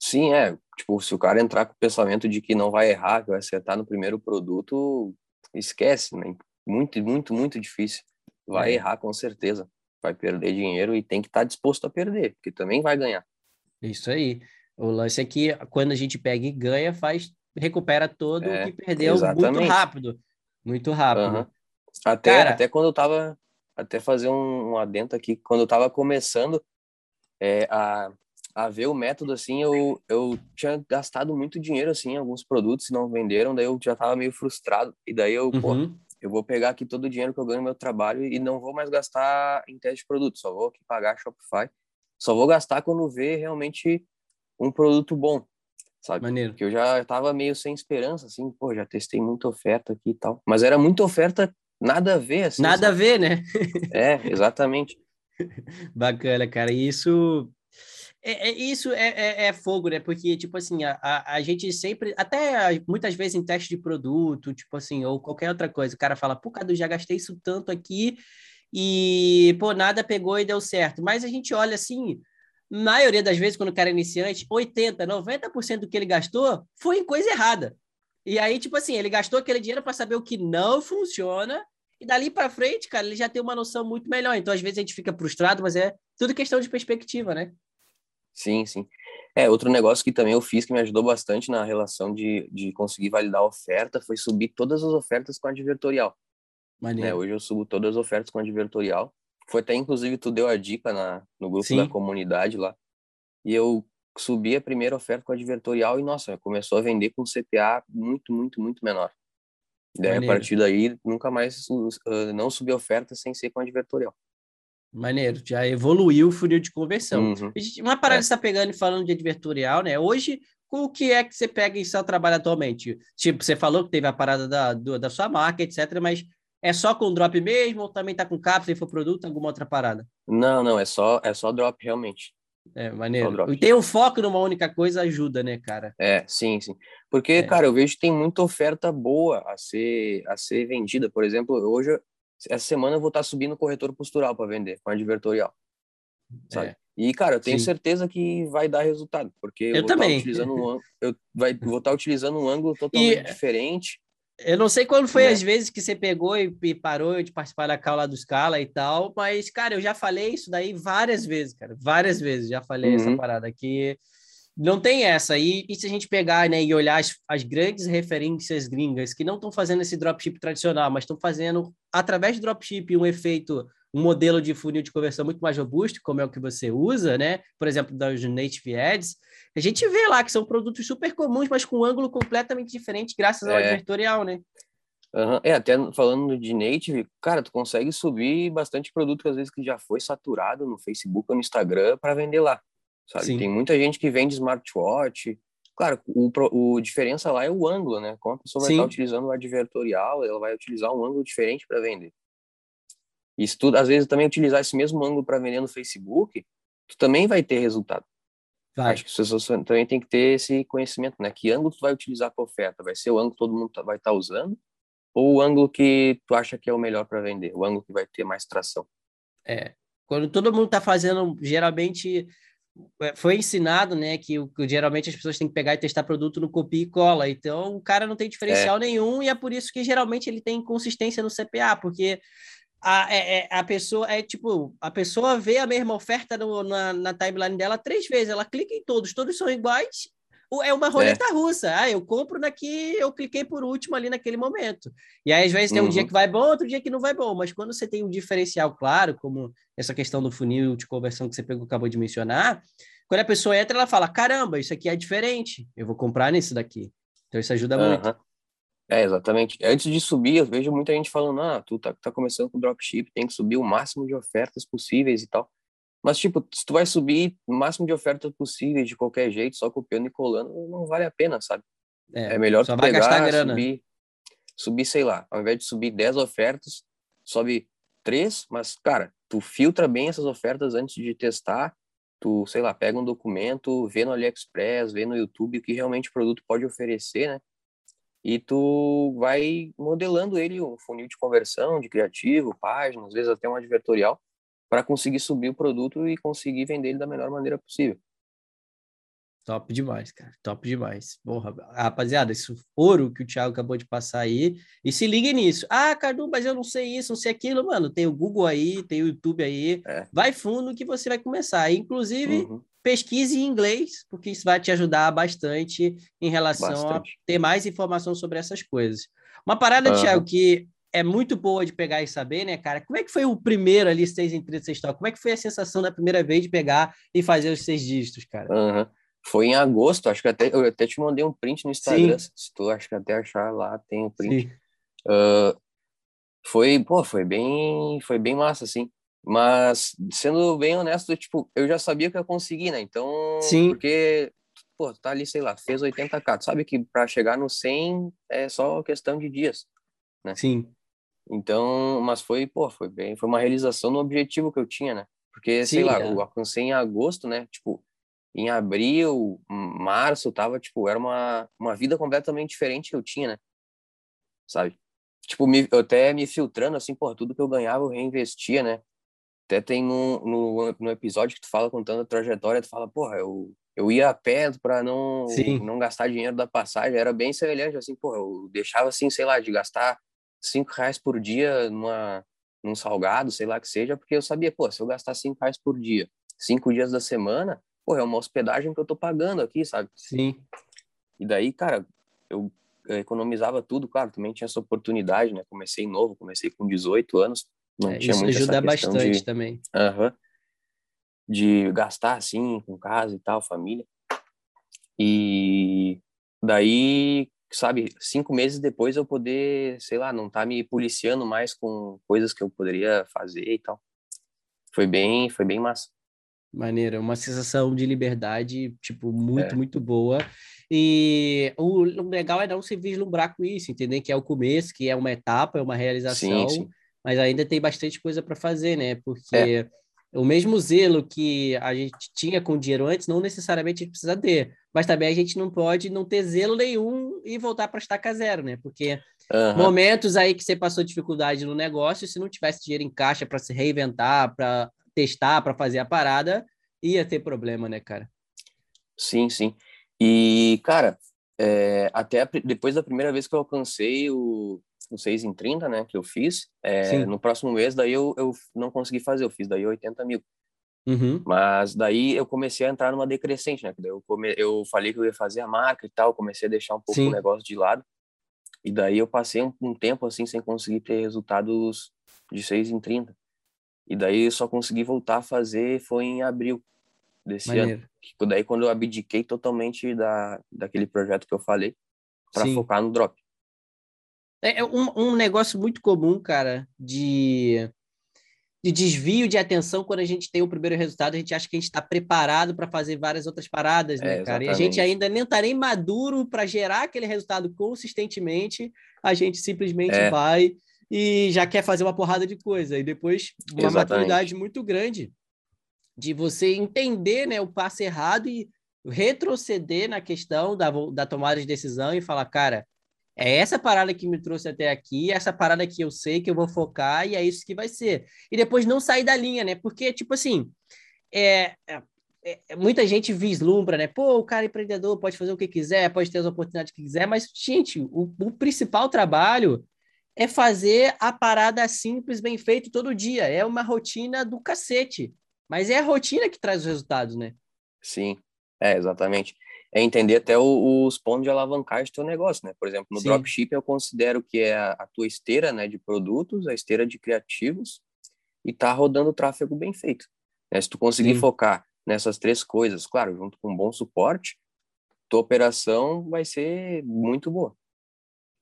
Sim, é. Tipo, se o cara entrar com o pensamento de que não vai errar, que vai acertar no primeiro produto, esquece, né? Muito, muito, muito difícil. Vai é. errar com certeza. Vai perder dinheiro e tem que estar tá disposto a perder, porque também vai ganhar. Isso aí. O lance é que quando a gente pega e ganha, faz recupera todo é, o que perdeu exatamente. muito rápido. Muito rápido. Uhum. Até, Cara, até quando eu tava. Até fazer um, um adendo aqui, quando eu tava começando é, a, a ver o método, assim, eu, eu tinha gastado muito dinheiro, assim, em alguns produtos e não venderam, daí eu já tava meio frustrado. E daí eu, uhum. pô, eu vou pegar aqui todo o dinheiro que eu ganho no meu trabalho e não vou mais gastar em teste de produto, só vou aqui pagar Shopify. Só vou gastar quando ver realmente um produto bom, sabe? Maneiro. Que eu já tava meio sem esperança, assim, pô, já testei muita oferta aqui e tal. Mas era muita oferta nada a ver, assim. Nada sabe? a ver, né? é, exatamente. [laughs] Bacana, cara. E isso é, é, isso é, é, é, fogo, né? Porque, tipo assim, a, a, a, gente sempre, até muitas vezes em teste de produto, tipo assim, ou qualquer outra coisa, o cara fala, pô, Cadu, já gastei isso tanto aqui e, pô, nada pegou e deu certo. Mas a gente olha assim, maioria das vezes, quando o cara é iniciante, 80%, 90% do que ele gastou foi em coisa errada. E aí, tipo assim, ele gastou aquele dinheiro para saber o que não funciona e dali para frente, cara, ele já tem uma noção muito melhor. Então, às vezes, a gente fica frustrado, mas é tudo questão de perspectiva, né? Sim, sim. É, outro negócio que também eu fiz que me ajudou bastante na relação de, de conseguir validar a oferta foi subir todas as ofertas com advertorial. Né? Hoje eu subo todas as ofertas com advertorial. Foi até, inclusive, tu deu a dica na, no grupo sim. da comunidade lá. E eu subi a primeira oferta com advertorial e, nossa, começou a vender com CPA muito, muito, muito menor. Daí, a partir daí, nunca mais uh, não subi oferta sem ser com advertorial. Maneiro, já evoluiu o funil de conversão. Uhum. Uma parada é. que você está pegando e falando de advertorial, né? Hoje, o que é que você pega em seu trabalho atualmente? Tipo, você falou que teve a parada da, do, da sua marca, etc., mas é só com drop mesmo ou também tá com cápsula, infoproduto, alguma outra parada? Não, não, é só, é só drop realmente. É, maneiro. E ter o um foco numa única coisa ajuda, né, cara? É, sim, sim. Porque, é. cara, eu vejo que tem muita oferta boa a ser, a ser vendida. Por exemplo, hoje, essa semana eu vou estar subindo corretor postural para vender, com advertorial. Sabe? É. E, cara, eu tenho Sim. certeza que vai dar resultado, porque eu, eu vou também. Estar utilizando um, eu vai, vou estar utilizando um ângulo [laughs] totalmente e... diferente. Eu não sei quando foi é. as vezes que você pegou e, e, parou de participar da cala do Scala e tal, mas, cara, eu já falei isso daí várias vezes, cara. Várias vezes já falei uhum. essa parada aqui. Não tem essa. E, e se a gente pegar né, e olhar as, as grandes referências gringas que não estão fazendo esse dropship tradicional, mas estão fazendo, através do dropship, um efeito um modelo de funil de conversão muito mais robusto, como é o que você usa, né? Por exemplo, das Native Ads, a gente vê lá que são produtos super comuns, mas com um ângulo completamente diferente, graças ao é. advertorial, né? Uhum. É, até falando de native, cara, tu consegue subir bastante produto que às vezes que já foi saturado no Facebook ou no Instagram para vender lá, sabe? Sim. Tem muita gente que vende smartwatch. Claro, o, o diferença lá é o ângulo, né? Como a pessoa vai Sim. estar utilizando o advertorial, ela vai utilizar um ângulo diferente para vender. E se tu, às vezes, também utilizar esse mesmo ângulo para vender no Facebook, tu também vai ter resultado. Vai. Acho que as pessoas também tem que ter esse conhecimento, né? Que ângulo tu vai utilizar para oferta? Vai ser o ângulo que todo mundo tá, vai estar tá usando? Ou o ângulo que tu acha que é o melhor para vender? O ângulo que vai ter mais tração? É. Quando todo mundo está fazendo, geralmente foi ensinado, né, que, que, geralmente as pessoas têm que pegar e testar produto no copia e cola. Então, o cara não tem diferencial é. nenhum e é por isso que geralmente ele tem consistência no CPA, porque a, é, é, a pessoa é tipo, a pessoa vê a mesma oferta no, na, na timeline dela três vezes, ela clica em todos, todos são iguais, é uma roleta é. russa. Ah, eu compro naqui, eu cliquei por último ali naquele momento. E aí, às vezes, tem um dia uhum. que vai bom, outro dia que não vai bom. Mas quando você tem um diferencial claro, como essa questão do funil de conversão que você pegou, acabou de mencionar, quando a pessoa entra, ela fala: caramba, isso aqui é diferente, eu vou comprar nesse daqui. Então, isso ajuda uhum. muito. É, exatamente. Antes de subir, eu vejo muita gente falando, ah, tu tá, tá começando com dropship, tem que subir o máximo de ofertas possíveis e tal. Mas, tipo, se tu vai subir o máximo de ofertas possíveis de qualquer jeito, só copiando e colando, não vale a pena, sabe? É, é melhor tu pegar, subir, subir, sei lá, ao invés de subir 10 ofertas, sobe 3, mas, cara, tu filtra bem essas ofertas antes de testar, tu, sei lá, pega um documento, vê no AliExpress, vê no YouTube o que realmente o produto pode oferecer, né? e tu vai modelando ele um funil de conversão, de criativo, página, às vezes até um advertorial, para conseguir subir o produto e conseguir vender ele da melhor maneira possível. Top demais, cara. Top demais. Porra, rapaziada, esse ouro que o Thiago acabou de passar aí. E se ligue nisso. Ah, Cadu, mas eu não sei isso, não sei aquilo. Mano, tem o Google aí, tem o YouTube aí. É. Vai fundo que você vai começar. Inclusive, uhum pesquise em inglês, porque isso vai te ajudar bastante em relação bastante. a ter mais informação sobre essas coisas. Uma parada, uhum. Thiago, que é muito boa de pegar e saber, né, cara? Como é que foi o primeiro ali, seis em 36 tal? Como é que foi a sensação da primeira vez de pegar e fazer os seis dígitos, cara? Uhum. Foi em agosto, acho que até eu até te mandei um print no Instagram, Sim. se tu acho que até achar lá tem o um print. Uh, foi, pô, foi bem, foi bem massa, assim. Mas, sendo bem honesto, tipo, eu já sabia que eu ia conseguir, né? Então, Sim. porque, pô, tá ali, sei lá, fez 80k. Tu sabe que para chegar no 100 é só questão de dias, né? Sim. Então, mas foi, pô, foi bem, foi uma realização no objetivo que eu tinha, né? Porque, Sim, sei lá, é. eu alcancei em agosto, né? Tipo, em abril, março, tava, tipo, era uma, uma vida completamente diferente que eu tinha, né? Sabe? Tipo, me, eu até me filtrando, assim, pô, tudo que eu ganhava eu reinvestia, né? Até tem no, no, no, episódio que tu fala contando a trajetória, tu fala, porra, eu, eu ia a pé para não, não gastar dinheiro da passagem, era bem semelhante, assim, porra, eu deixava assim, sei lá, de gastar cinco reais por dia numa, num salgado, sei lá que seja, porque eu sabia, pô, se eu gastar cinco reais por dia, cinco dias da semana, pô, é uma hospedagem que eu tô pagando aqui, sabe? Sim. E daí, cara, eu economizava tudo, claro, também tinha essa oportunidade, né? Comecei novo, comecei com 18 anos, não é, tinha isso ajuda bastante de, também. Uh -huh, de gastar assim com casa e tal, família. E daí, sabe, cinco meses depois eu poder, sei lá, não tá me policiando mais com coisas que eu poderia fazer e tal. Foi bem, foi bem massa. Maneira, uma sensação de liberdade, tipo, muito, é. muito boa. E o legal é não se vislumbrar com isso, entender que é o começo, que é uma etapa, é uma realização. Sim, sim mas ainda tem bastante coisa para fazer, né? Porque é. O mesmo zelo que a gente tinha com o dinheiro antes, não necessariamente a gente precisa ter, mas também a gente não pode não ter zelo nenhum e voltar para estaca zero, né? Porque uhum. momentos aí que você passou dificuldade no negócio, se não tivesse dinheiro em caixa para se reinventar, para testar, para fazer a parada, ia ter problema, né, cara? Sim, sim. E, cara, é, até depois da primeira vez que eu alcancei o, o 6 em 30, né, que eu fiz, é, no próximo mês, daí eu, eu não consegui fazer, eu fiz daí 80 mil. Uhum. Mas daí eu comecei a entrar numa decrescente, né? Eu, come... eu falei que eu ia fazer a marca e tal, comecei a deixar um pouco Sim. o negócio de lado. E daí eu passei um, um, tempo assim sem conseguir ter resultados de 6 em 30. E daí eu só consegui voltar a fazer foi em abril desse Maneiro. ano. Daí quando eu abdiquei totalmente da, daquele projeto que eu falei para focar no drop. É, é um, um negócio muito comum, cara, de, de desvio de atenção quando a gente tem o primeiro resultado, a gente acha que a gente está preparado para fazer várias outras paradas, né, é, cara? E a gente ainda nem está nem maduro para gerar aquele resultado consistentemente, a gente simplesmente é. vai e já quer fazer uma porrada de coisa. E depois, uma exatamente. maturidade muito grande de você entender né, o passo errado e retroceder na questão da, da tomada de decisão e falar, cara, é essa parada que me trouxe até aqui, essa parada que eu sei que eu vou focar e é isso que vai ser. E depois não sair da linha, né? Porque, tipo assim, é, é, é, muita gente vislumbra, né? Pô, o cara empreendedor pode fazer o que quiser, pode ter as oportunidades que quiser, mas, gente, o, o principal trabalho é fazer a parada simples, bem feito todo dia. É uma rotina do cacete. Mas é a rotina que traz os resultados, né? Sim, é, exatamente. É entender até o, os pontos de alavancagem do teu negócio, né? Por exemplo, no Sim. dropshipping eu considero que é a, a, tua esteira né, de produtos, a esteira de criativos e tá rodando o tráfego bem feito. Né? Se tu conseguir Sim. focar nessas três coisas, claro, junto com um bom suporte, tua operação vai ser muito boa.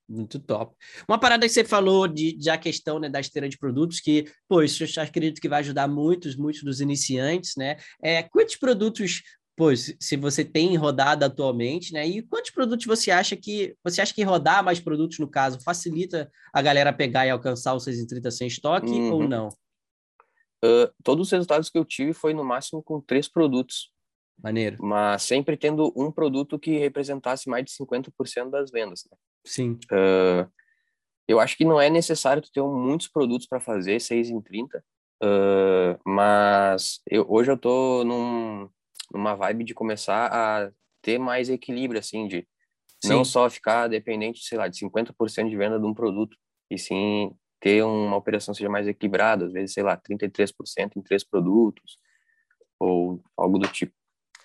Muito top. Uma parada que você falou de, de a questão né, da esteira de produtos, que, pô, isso eu acredito que vai ajudar muitos, muitos dos iniciantes, né? É, quantos produtos, pô, se você tem rodado atualmente, né? E quantos produtos você acha que você acha que rodar mais produtos, no caso, facilita a galera pegar e alcançar os 630 sem estoque uhum. ou não? Uh, todos os resultados que eu tive foi no máximo com três produtos. Maneiro. Mas sempre tendo um produto que representasse mais de 50% das vendas. Né? Sim. Uh, eu acho que não é necessário ter muitos produtos para fazer 6 em 30, uh, mas eu, hoje eu tô num, numa vibe de começar a ter mais equilíbrio, assim, de sim. não só ficar dependente, sei lá, de 50% de venda de um produto, e sim ter uma operação seja mais equilibrada, às vezes, sei lá, 33% em três produtos, ou algo do tipo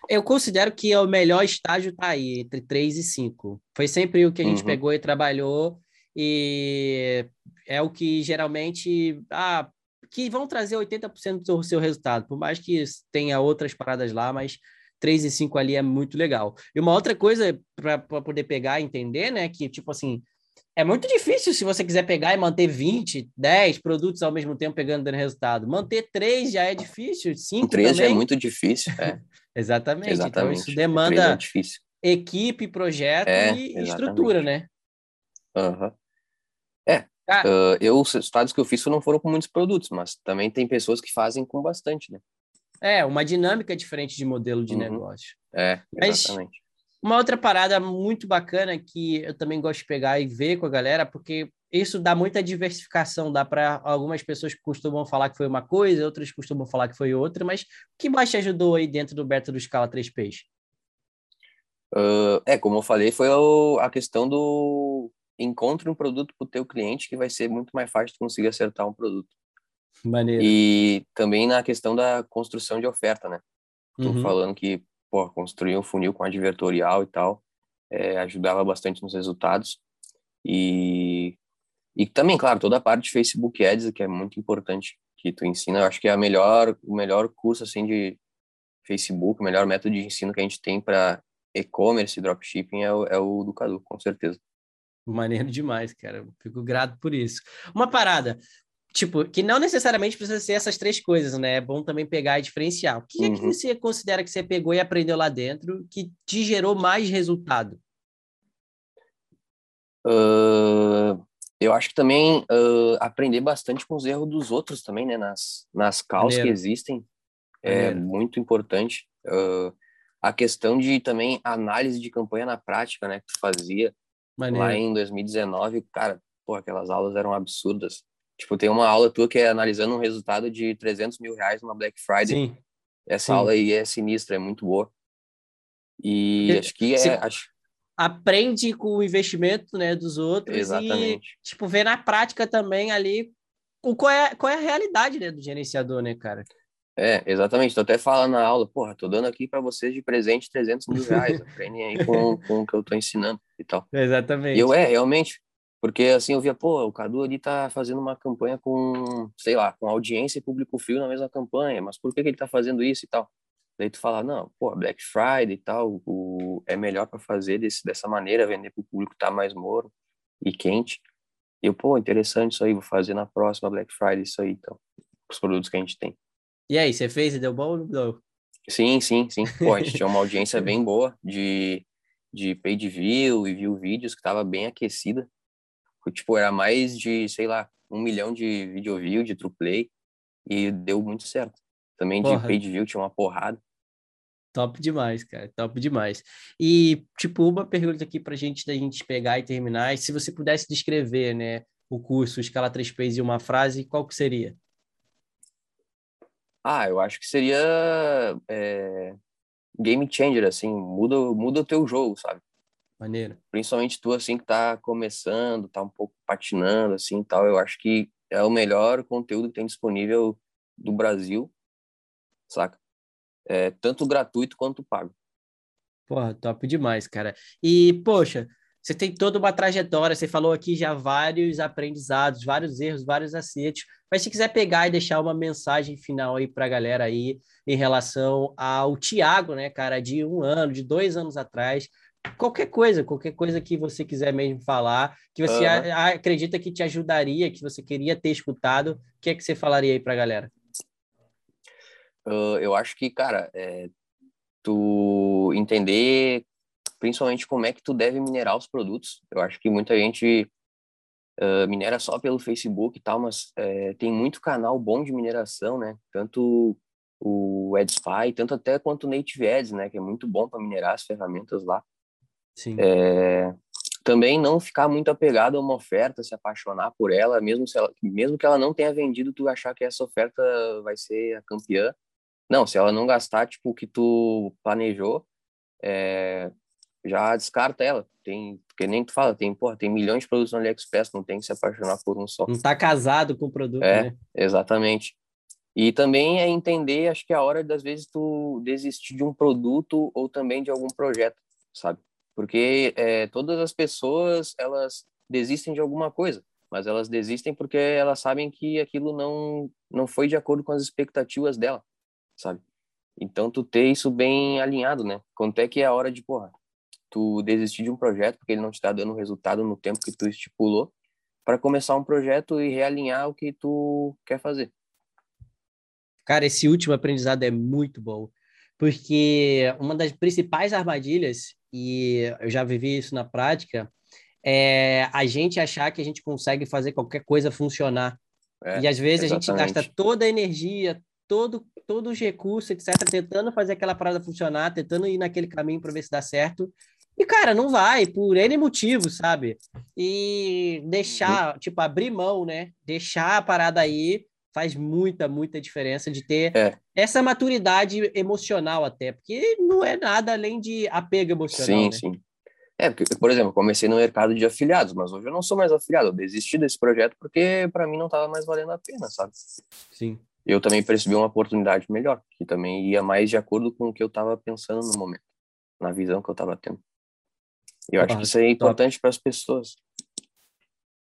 eu considero que o melhor estágio tá aí, entre 3 e 5. Foi sempre o que a gente uhum. pegou e trabalhou, e é o que geralmente. Ah, que vão trazer 80% do seu resultado, por mais que tenha outras paradas lá, mas 3 e 5 ali é muito legal. E uma outra coisa para poder pegar e entender, né, que tipo assim, é muito difícil se você quiser pegar e manter 20, 10 produtos ao mesmo tempo pegando dando resultado. Manter três já é difícil, cinco três também. é muito difícil, é. exatamente. [laughs] exatamente. Então isso demanda é equipe, projeto é, e exatamente. estrutura, né? Uhum. Ah. uh, eu, os resultados que eu fiz não foram com muitos produtos, mas também tem pessoas que fazem com bastante, né? É, uma dinâmica diferente de modelo de uhum. negócio. É, exatamente. Mas uma outra parada muito bacana que eu também gosto de pegar e ver com a galera, porque isso dá muita diversificação, dá para algumas pessoas costumam falar que foi uma coisa, outras costumam falar que foi outra, mas o que mais te ajudou aí dentro do método Scala 3Ps? Uh, é, como eu falei, foi a questão do encontre um produto para o teu cliente que vai ser muito mais fácil de conseguir acertar um produto. Maneiro. E também na questão da construção de oferta, né? Tô uhum. falando que pô, construir um funil com advertorial e tal, é, ajudava bastante nos resultados. E, e também, claro, toda a parte de Facebook Ads, que é muito importante, que tu ensina, eu acho que é a melhor, o melhor curso, assim, de Facebook, o melhor método de ensino que a gente tem para e-commerce e dropshipping é o, é o do Cadu, com certeza. Maneiro demais, cara. Fico grato por isso. Uma parada tipo, que não necessariamente precisa ser essas três coisas, né? É bom também pegar e diferenciar. O que uhum. é que uhum. você considera que você pegou e aprendeu lá dentro que te gerou mais resultado? Uh, eu acho que também uh, aprender bastante com os erros dos outros também, né? Nas, nas causas que existem é, é. muito importante. Uh, a questão de também análise de campanha na prática, né, que tu fazia Maneiro. lá em 2019, cara, pô, aquelas aulas eram absurdas. Tipo, tem uma aula tua que é analisando um resultado de 300 mil reais numa Black Friday. Sim. Essa Sim. aula aí é sinistra, é muito boa. E acho que é. Acho... Aprende com o investimento né, dos outros Exatamente. e, tipo, vê na prática também ali qual, é, qual é a realidade né, do gerenciador, né, cara? É, exatamente. Tô até falando na aula, porra, tô dando aqui para vocês de presente 300 mil reais. Aprendem aí com, com o que eu tô ensinando e tal. [laughs] Exatamente. E eu, é, realmente, porque assim, eu via, pô, o Cadu ali tá fazendo uma campanha com, sei lá, com audiência e público frio na mesma campanha, mas por que, que ele tá fazendo isso e tal? Daí tu fala, não, pô, Black Friday e tal, o, é melhor para fazer desse, dessa maneira, vender pro público tá mais moro e quente. E eu, pô, interessante isso aí, vou fazer na próxima Black Friday isso aí, então, os produtos que a gente tem. E aí, você fez e deu bom ou não deu? Sim, sim, sim. Pô, a gente tinha uma [laughs] audiência bem boa de, de paid view e view vídeos que tava bem aquecida. Tipo, era mais de, sei lá, um milhão de video view, de true play, e deu muito certo. Também Porra. de paid view tinha uma porrada. Top demais, cara, top demais. E, tipo, uma pergunta aqui pra gente, da gente pegar e terminar, se você pudesse descrever, né, o curso Escala 3Ps em uma frase, qual que seria? Ah, eu acho que seria é, game changer, assim, muda, muda o teu jogo, sabe? Maneiro. Principalmente tu, assim, que tá começando, tá um pouco patinando, assim, tal, eu acho que é o melhor conteúdo que tem disponível do Brasil, saca? É, tanto gratuito quanto pago. Porra, top demais, cara. E, poxa, você tem toda uma trajetória, você falou aqui já vários aprendizados, vários erros, vários acertos. Mas se quiser pegar e deixar uma mensagem final aí para a galera aí em relação ao Tiago, né, cara, de um ano, de dois anos atrás, qualquer coisa, qualquer coisa que você quiser mesmo falar, que você uhum. acredita que te ajudaria, que você queria ter escutado, o que é que você falaria aí para a galera? Uh, eu acho que, cara, é, tu entender principalmente como é que tu deve minerar os produtos. Eu acho que muita gente uh, minera só pelo Facebook e tal, mas uh, tem muito canal bom de mineração, né? Tanto o AdSpy, tanto até quanto o Native Ads, né? Que é muito bom para minerar as ferramentas lá. Sim. É, também não ficar muito apegado a uma oferta, se apaixonar por ela, mesmo, se ela, mesmo que ela não tenha vendido, tu achar que essa oferta vai ser a campeã. Não, se ela não gastar, tipo, o que tu planejou, é, já descarta ela. Tem, porque nem tu fala, tem, porra, tem milhões de produtos no AliExpress, não tem que se apaixonar por um só. Não tá casado com o produto, é, né? Exatamente. E também é entender, acho que é a hora das vezes tu desistir de um produto ou também de algum projeto, sabe? Porque é, todas as pessoas, elas desistem de alguma coisa, mas elas desistem porque elas sabem que aquilo não, não foi de acordo com as expectativas dela, sabe? Então, tu ter isso bem alinhado, né? Quanto é que é a hora de, porra, tu desistir de um projeto porque ele não está dando resultado no tempo que tu estipulou, para começar um projeto e realinhar o que tu quer fazer. Cara, esse último aprendizado é muito bom, porque uma das principais armadilhas, e eu já vivi isso na prática, é a gente achar que a gente consegue fazer qualquer coisa funcionar. É, e às vezes exatamente. a gente gasta toda a energia, todo, todos os recursos, etc., tentando fazer aquela parada funcionar, tentando ir naquele caminho para ver se dá certo. E, cara, não vai, por N motivos, sabe? E deixar, tipo, abrir mão, né? Deixar a parada aí faz muita, muita diferença de ter é. essa maturidade emocional até, porque não é nada além de apego emocional. Sim, né? sim. É, porque, por exemplo, comecei no mercado de afiliados, mas hoje eu não sou mais afiliado, eu desisti desse projeto porque para mim não estava mais valendo a pena, sabe? Sim. Eu também percebi uma oportunidade melhor, que também ia mais de acordo com o que eu estava pensando no momento, na visão que eu estava tendo. Eu acho que isso é importante para as pessoas.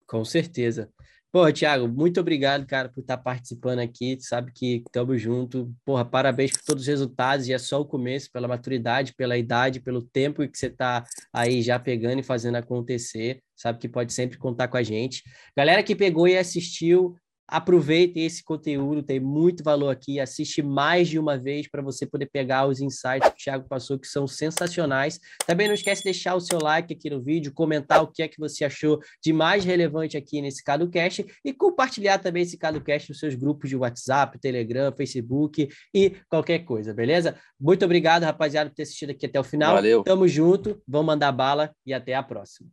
Com certeza. Pô, Thiago, muito obrigado, cara, por estar participando aqui. Sabe que estamos junto. Porra, parabéns por todos os resultados. E é só o começo, pela maturidade, pela idade, pelo tempo que você está aí já pegando e fazendo acontecer. Sabe que pode sempre contar com a gente. Galera que pegou e assistiu, Aproveite esse conteúdo, tem muito valor aqui. Assiste mais de uma vez para você poder pegar os insights que o Thiago passou, que são sensacionais. Também não esquece de deixar o seu like aqui no vídeo, comentar o que é que você achou de mais relevante aqui nesse CadoCast e compartilhar também esse CadoCast nos seus grupos de WhatsApp, Telegram, Facebook e qualquer coisa, beleza? Muito obrigado, rapaziada, por ter assistido aqui até o final. Valeu. Tamo junto, vamos mandar bala e até a próxima.